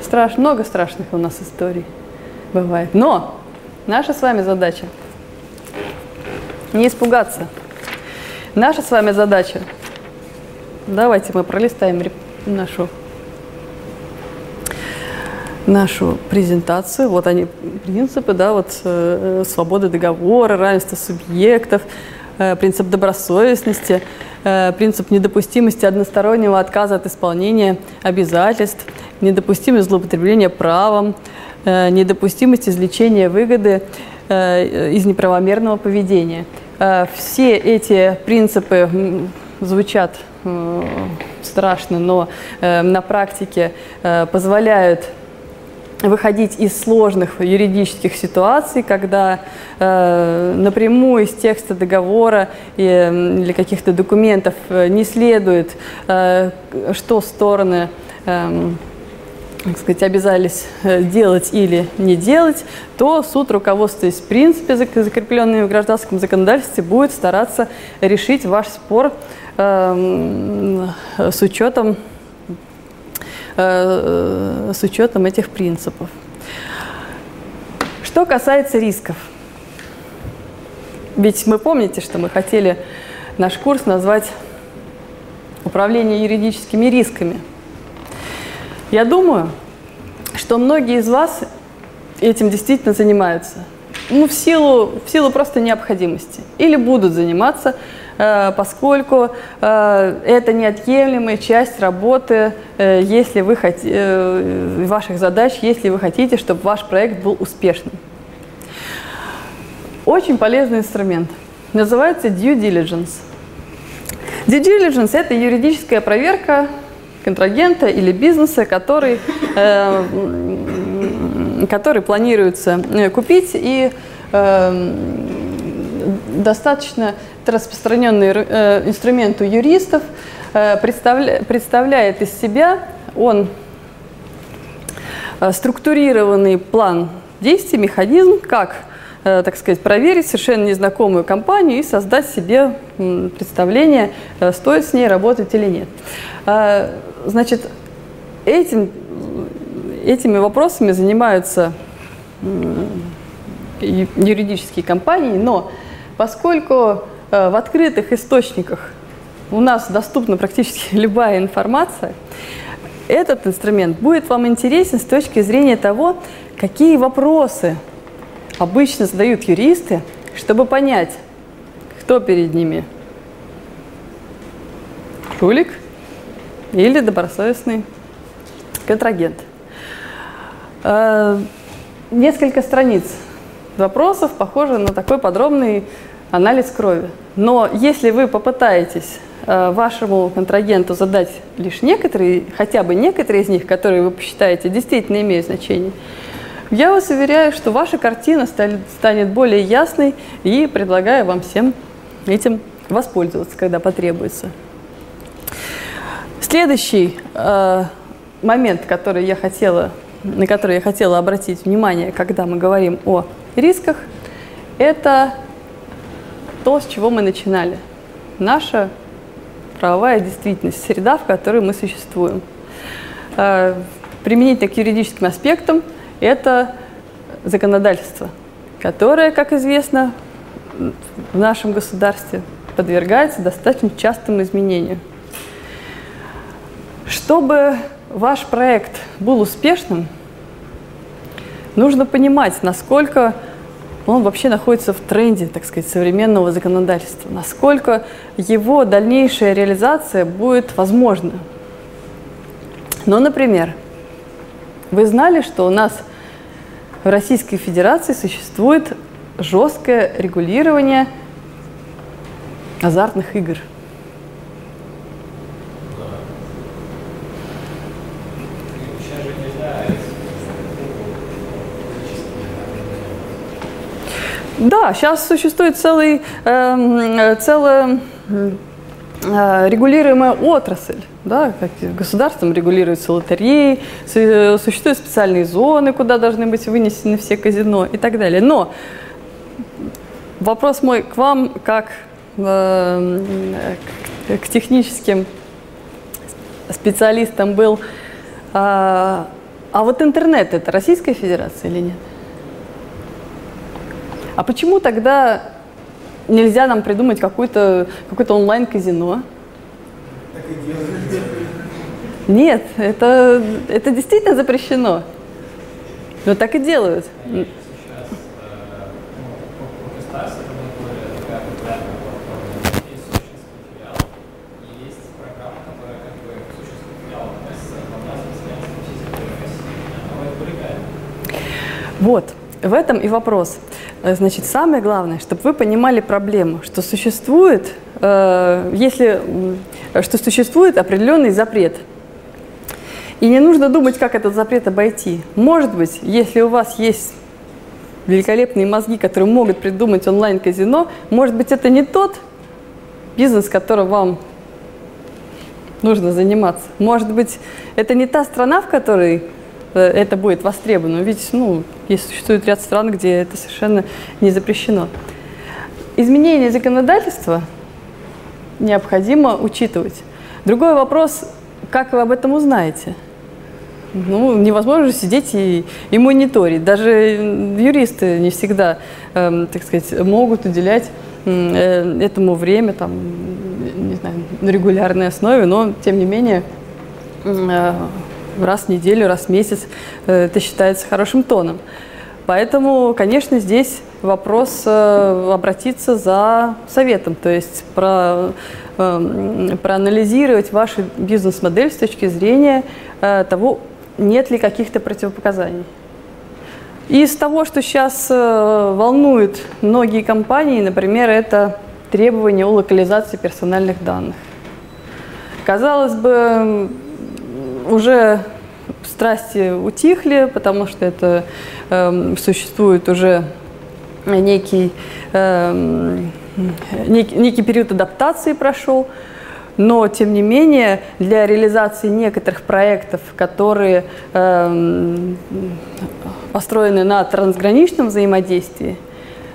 Страш, много страшных у нас историй бывает. Но наша с вами задача не испугаться. Наша с вами задача, давайте мы пролистаем нашу нашу презентацию. Вот они, принципы, да, вот э, свобода договора, равенство субъектов, принцип добросовестности, Э, принцип недопустимости одностороннего отказа от исполнения обязательств, недопустимость злоупотребления правом, э, недопустимость извлечения выгоды э, из неправомерного поведения. Все эти принципы звучат страшно, но на практике позволяют выходить из сложных юридических ситуаций, когда э, напрямую из текста договора и, или каких-то документов э, не следует, э, что стороны э, так сказать, обязались э, делать или не делать, то суд, руководствуясь в принципе закрепленными в гражданском законодательстве, будет стараться решить ваш спор э, с учетом Э, с учетом этих принципов. Что касается рисков. Ведь мы помните, что мы хотели наш курс назвать «Управление юридическими рисками». Я думаю, что многие из вас этим действительно занимаются. Ну, в силу, в силу просто необходимости. Или будут заниматься – Э, поскольку э, это неотъемлемая часть работы, э, если вы хотите, ваших задач, если вы хотите, чтобы ваш проект был успешным. Очень полезный инструмент. Называется due diligence. Due diligence – это юридическая проверка контрагента или бизнеса, который, э, который планируется купить и э, достаточно это распространенный э, инструмент у юристов, э, представля, представляет из себя он э, структурированный план действий, механизм, как, э, так сказать, проверить совершенно незнакомую компанию и создать себе представление, э, стоит с ней работать или нет. Э, значит, этим, этими вопросами занимаются юридические компании, но поскольку в открытых источниках у нас доступна практически любая информация, этот инструмент будет вам интересен с точки зрения того, какие вопросы обычно задают юристы, чтобы понять, кто перед ними. Жулик или добросовестный контрагент. Э, несколько страниц вопросов похоже на такой подробный анализ крови. Но если вы попытаетесь э, вашему контрагенту задать лишь некоторые, хотя бы некоторые из них, которые вы посчитаете действительно имеют значение, я вас уверяю, что ваша картина станет более ясной и предлагаю вам всем этим воспользоваться, когда потребуется. Следующий э, момент, который я хотела, на который я хотела обратить внимание, когда мы говорим о рисках, это то, с чего мы начинали. Наша правовая действительность, среда, в которой мы существуем. Э, применительно к юридическим аспектам это законодательство, которое, как известно, в нашем государстве подвергается достаточно частым изменениям. Чтобы ваш проект был успешным, нужно понимать, насколько он вообще находится в тренде, так сказать, современного законодательства. Насколько его дальнейшая реализация будет возможна. Ну, например, вы знали, что у нас в Российской Федерации существует жесткое регулирование азартных игр – Да, сейчас существует целый, э, целая э, регулируемая отрасль. Да, как государством регулируются лотереи, существуют специальные зоны, куда должны быть вынесены все казино и так далее. Но вопрос мой к вам, как э, к техническим специалистам был, а, а вот интернет это Российская Федерация или нет? А почему тогда нельзя нам придумать какое-то какое онлайн-казино? Нет, это, это действительно запрещено. Но так и делают. Вот, в этом и вопрос. Э, значит, самое главное, чтобы вы понимали проблему, что существует, э, если, что существует определенный запрет. И не нужно думать, как этот запрет обойти. Может быть, если у вас есть великолепные мозги, которые могут придумать онлайн-казино, может быть, это не тот бизнес, которым вам нужно заниматься. Может быть, это не та страна, в которой это будет востребовано. Ведь ну, есть, существует ряд стран, где это совершенно не запрещено. Изменение законодательства необходимо учитывать. Другой вопрос, как вы об этом узнаете? Ну, невозможно сидеть и, и мониторить. Даже юристы не всегда, э, так сказать, могут уделять э, этому время, там, не знаю, на регулярной основе, но, тем не менее, э, раз в неделю, раз в месяц э, это считается хорошим тоном. Поэтому, конечно, здесь вопрос э, обратиться за советом, то есть про, э, проанализировать вашу бизнес-модель с точки зрения э, того, нет ли каких-то противопоказаний. Из того, что сейчас волнует многие компании, например, это требования о локализации персональных данных. Казалось бы, уже страсти утихли, потому что это э, существует уже некий, э, некий, некий период адаптации прошел. Но, тем не менее, для реализации некоторых проектов, которые э, построены на трансграничном взаимодействии,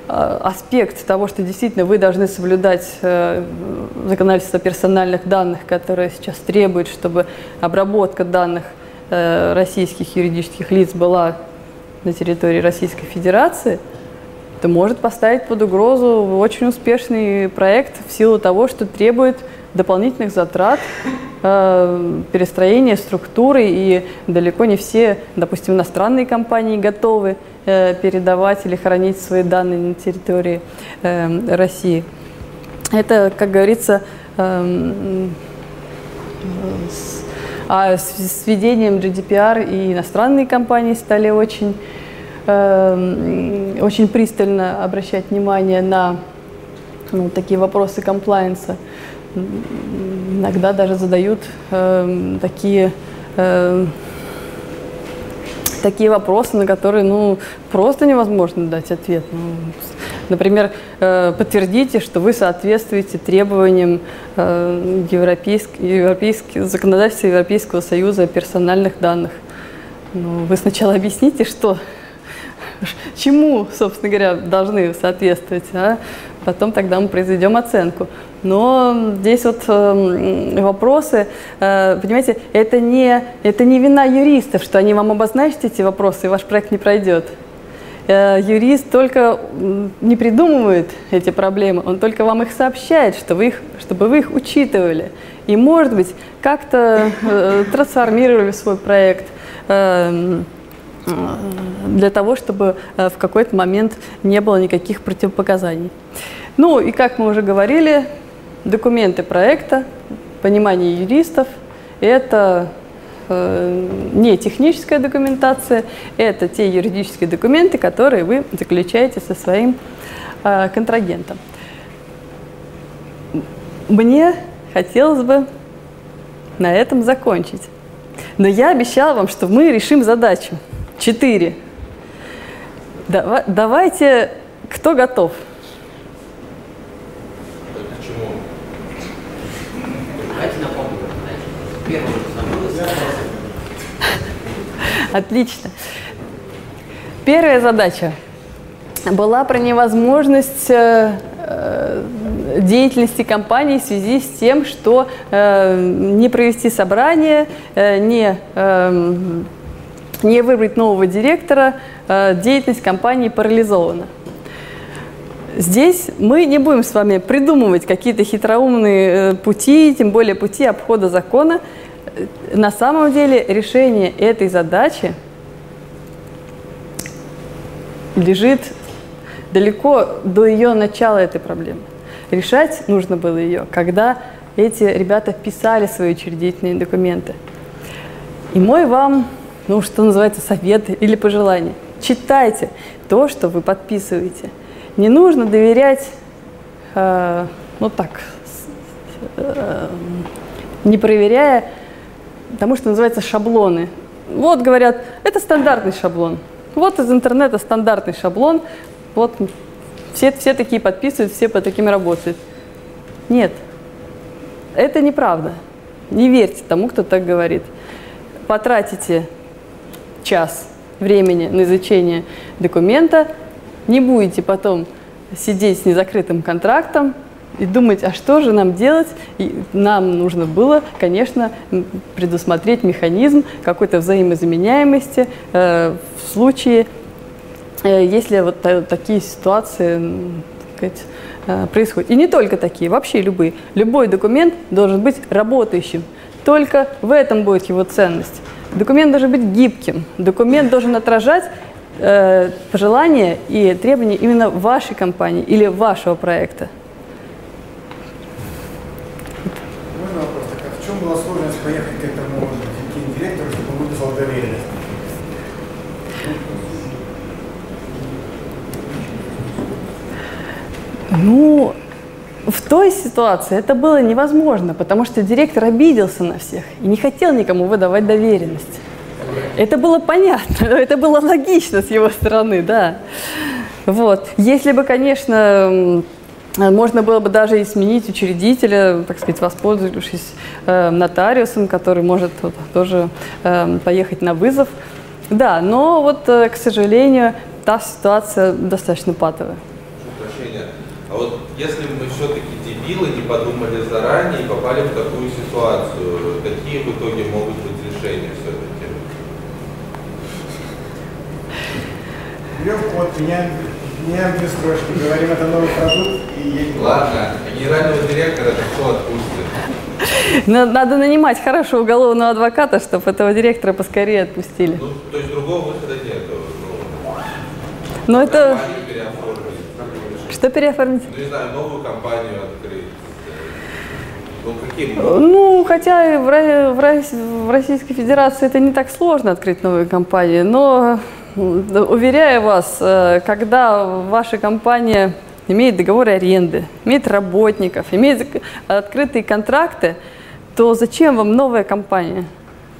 аспект того, что действительно вы должны соблюдать э, законодательство персональных данных, которое сейчас требует, чтобы обработка данных э, российских юридических лиц была на территории Российской Федерации, это может поставить под угрозу очень успешный проект в силу того, что требует дополнительных затрат, э, перестроения структуры, и далеко не все, допустим, иностранные компании готовы э, передавать или хранить свои данные на территории э, России. Это, как говорится, э, а с, введением GDPR и иностранные компании стали очень, э, очень пристально обращать внимание на ну, такие вопросы комплайенса иногда даже задают э, такие, э, такие вопросы, на которые ну, просто невозможно дать ответ. Ну, например, э, подтвердите, что вы соответствуете требованиям э, европейск, европейск, законодательства Европейского Союза о персональных данных. Ну, вы сначала объясните, что чему, собственно говоря, должны соответствовать, а потом тогда мы произведем оценку. Но здесь вот э, вопросы, э, понимаете, это не, это не вина юристов, что они вам обозначат эти вопросы, и ваш проект не пройдет. Э, юрист только не придумывает эти проблемы, он только вам их сообщает, что вы их, чтобы вы их учитывали. И, может быть, как-то э, трансформировали свой проект. Э, для того, чтобы э, в какой-то момент не было никаких противопоказаний. Ну и как мы уже говорили, документы проекта, понимание юристов – это э, не техническая документация, это те юридические документы, которые вы заключаете со своим э, контрагентом. Мне хотелось бы на этом закончить. Но я обещала вам, что мы решим задачу. Четыре. Давай, давайте, кто готов? Отлично. Первая задача была про невозможность э, э, деятельности компании в связи с тем, что э, не провести собрание, э, не э, не выбрать нового директора, э, деятельность компании парализована. Здесь мы не будем с вами придумывать какие-то хитроумные э, пути, тем более пути обхода закона. На самом деле решение этой задачи лежит далеко до ее начала этой проблемы. Решать нужно было ее, когда эти ребята писали свои учредительные документы. И мой вам ну, что называется, советы или пожелания. Читайте то, что вы подписываете. Не нужно доверять, э, ну так, э, не проверяя тому, что называется шаблоны. Вот говорят, это стандартный шаблон. Вот из интернета стандартный шаблон. Вот все, все такие подписывают, все по таким работают. Нет, это неправда. Не верьте тому, кто так говорит. Потратите час времени на изучение документа, не будете потом сидеть с незакрытым контрактом и думать, а что же нам делать? И нам нужно было, конечно, предусмотреть механизм какой-то взаимозаменяемости э, в случае, э, если вот та, такие ситуации сказать, э, происходят. И не только такие, вообще любые. Любой документ должен быть работающим. Только в этом будет его ценность. Документ должен быть гибким. Документ должен отражать э, пожелания и требования именно вашей компании или вашего проекта. Можно вопрос? Так, а в чем была сложность поехать к этому директору, чтобы он выписал доверенность? Ну, в той ситуации это было невозможно, потому что директор обиделся на всех и не хотел никому выдавать доверенность. Это было понятно, это было логично с его стороны, да. Вот. Если бы, конечно, можно было бы даже и сменить учредителя, так сказать, воспользовавшись э, нотариусом, который может вот, тоже э, поехать на вызов. Да, но вот, э, к сожалению, та ситуация достаточно патовая. Прощения. А вот если мы все-таки дебилы, не подумали заранее и попали в такую ситуацию, какие в итоге могут быть решения все-таки? Берем код, меняем, меняем две строчки, говорим, это новый продукт и едем. Ладно, генерального директора это кто отпустит? Надо нанимать хорошего уголовного адвоката, чтобы этого директора поскорее отпустили. Ну, то есть другого выхода нету. Ну, Но это... Что переоформить? Ну, не знаю, новую компанию открыть. Ну, каким? Ну, хотя в, в в Российской Федерации это не так сложно открыть новую компанию, но м, уверяю вас, э, когда ваша компания имеет договоры аренды, имеет работников, имеет открытые контракты, то зачем вам новая компания?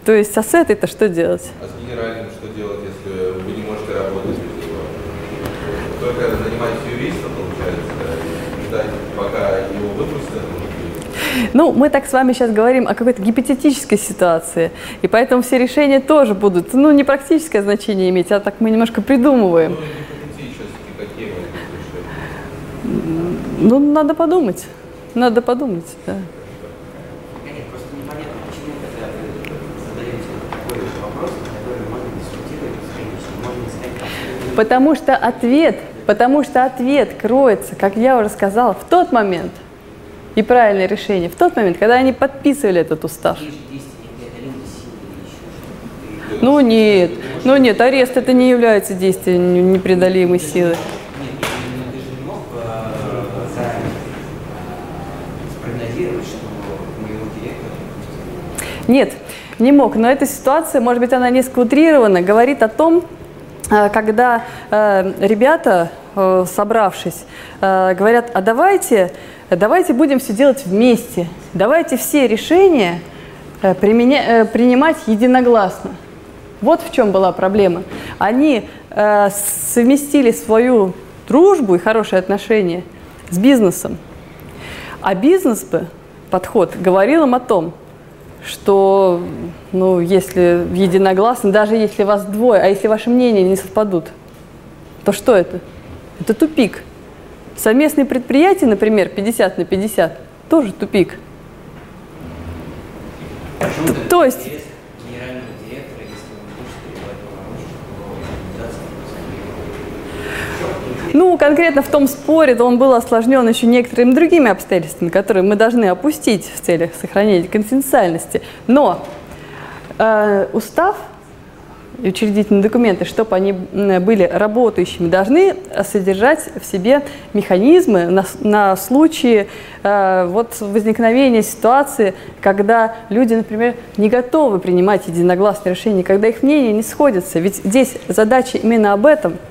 То есть, а с этой-то что делать? А с генеральным что делать, если вы не можете работать без него? Только нанимать юриста, получается, и ждать, пока его выпустят. Ну, мы так с вами сейчас говорим о какой-то гипотетической ситуации, и поэтому все решения тоже будут, ну, не практическое значение иметь, а так мы немножко придумываем. Ну, надо подумать, надо подумать, да. Потому что ответ, потому что ответ кроется, как я уже сказала, в тот момент, и правильное решение, в тот момент, когда они подписывали этот устав. Ну нет, ну нет, арест это не является действием непреодолимой силы. Нет, не мог. Но эта ситуация, может быть, она несколько утрирована, говорит о том, э, когда э, ребята, э, собравшись, говорят, а давайте, давайте будем все делать вместе, давайте все решения э, применя- э, принимать единогласно. Вот в чем была проблема. Они э, совместили свою дружбу и хорошие отношения с бизнесом. А бизнес бы, подход, говорил им о том, что, ну, если единогласно, даже если вас двое, а если ваши мнения не совпадут, то что это? Это тупик. Совместные предприятия, например, 50 на 50, тоже тупик. То есть- Ну, конкретно в том споре то он был осложнен еще некоторыми другими обстоятельствами, которые мы должны опустить в целях сохранения конфиденциальности. Но э, устав учредительные документы, чтобы они были работающими, должны содержать в себе механизмы на, на случай э, вот возникновения ситуации, когда люди, например, не готовы принимать единогласные решения, когда их мнения не сходятся. Ведь здесь задача именно об этом –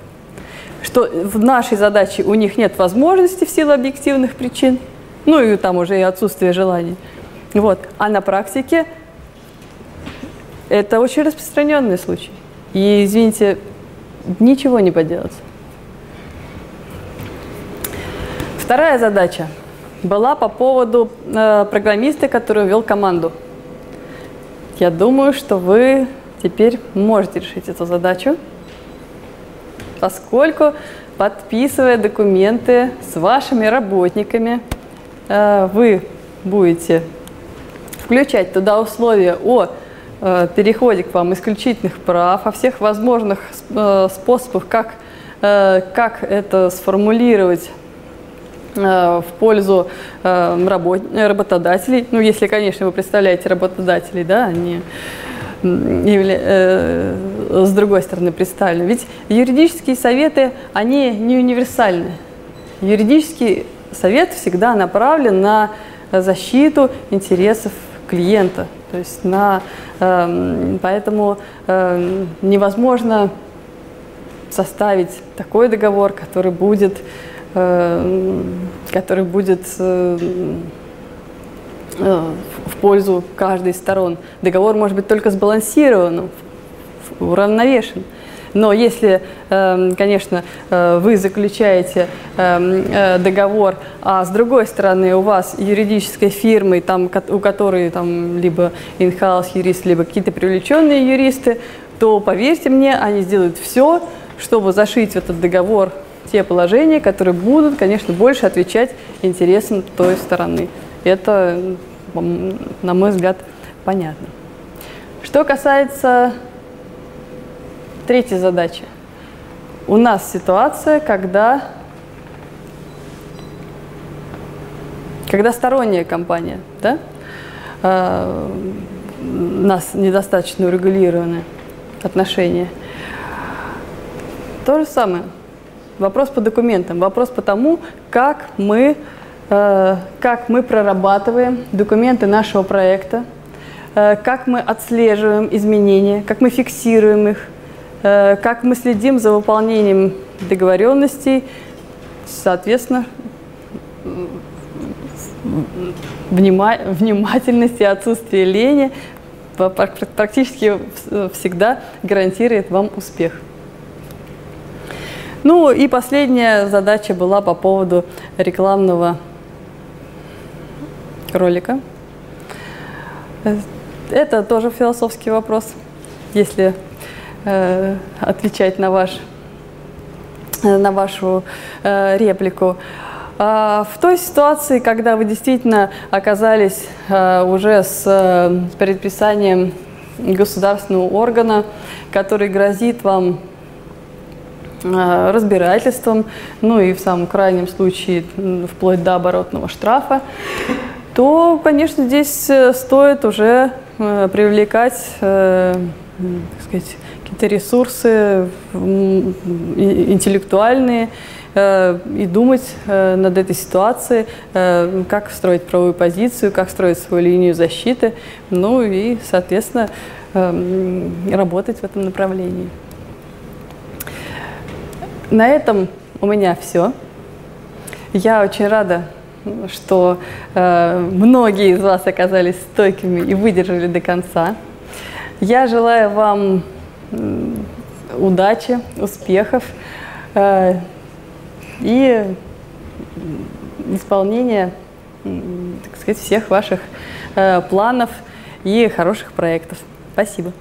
что в нашей задаче у них нет возможности в силу объективных причин, ну и там уже и отсутствие желаний. Вот. А на практике Это очень распространенный случай. И, извините, ничего не поделать. Вторая задача была по поводу э, программиста, который вел команду. Я думаю, что вы теперь можете решить эту задачу, поскольку, подписывая документы с вашими работниками, э, вы будете включать туда условия о переходе к вам исключительных прав, о всех возможных э, способах, как, э, как это сформулировать в пользу работ, работодателей, ну, если, конечно, вы представляете работодателей, да, они с другой стороны представлены. Ведь юридические советы, они не универсальны. Юридический совет всегда направлен на защиту интересов клиента. То есть на, э, поэтому э, невозможно составить такой договор, который будет, э, который будет э, в пользу каждой из сторон. Договор может быть только сбалансированным, уравновешен. Но если, эм, конечно, э, вы заключаете эм, э, договор, а с другой стороны у вас юридической фирмы, там, у которой там, либо in-house юрист, либо какие-то привлеченные юристы, то, поверьте мне, они сделают все, чтобы зашить в этот договор те положения, которые будут, конечно, больше отвечать интересам той стороны. Это, на мой взгляд, понятно. Что касается Третья задача. У нас ситуация, когда, когда сторонняя компания, да, э, нас недостаточно урегулированы отношения. То же самое. Вопрос по документам, вопрос по тому, как мы, э, как мы прорабатываем документы нашего проекта, э, как мы отслеживаем изменения, как мы фиксируем их, как мы следим за выполнением договоренностей, соответственно, внимательность и отсутствие лени практически всегда гарантирует вам успех. Ну и последняя задача была по поводу рекламного ролика. Э, это тоже философский вопрос. Если э, отвечать на, ваш, э, на вашу э, реплику. А в той ситуации, когда вы действительно оказались э, уже с э, предписанием государственного органа, который грозит вам э, разбирательством, ну и в самом крайнем случае вплоть до оборотного штрафа, то, конечно, здесь э, стоит уже э, привлекать, э, так сказать, какие-то ресурсы интеллектуальные э, и думать э, над этой ситуацией, э, как строить правовую позицию, как строить свою линию защиты, ну и, соответственно, работать в этом направлении. На этом у меня все. Я очень рада, что многие из вас оказались стойкими и выдержали до конца. Я желаю вам удачи, успехов э, и исполнения, так сказать, всех ваших э, планов и хороших проектов. Спасибо.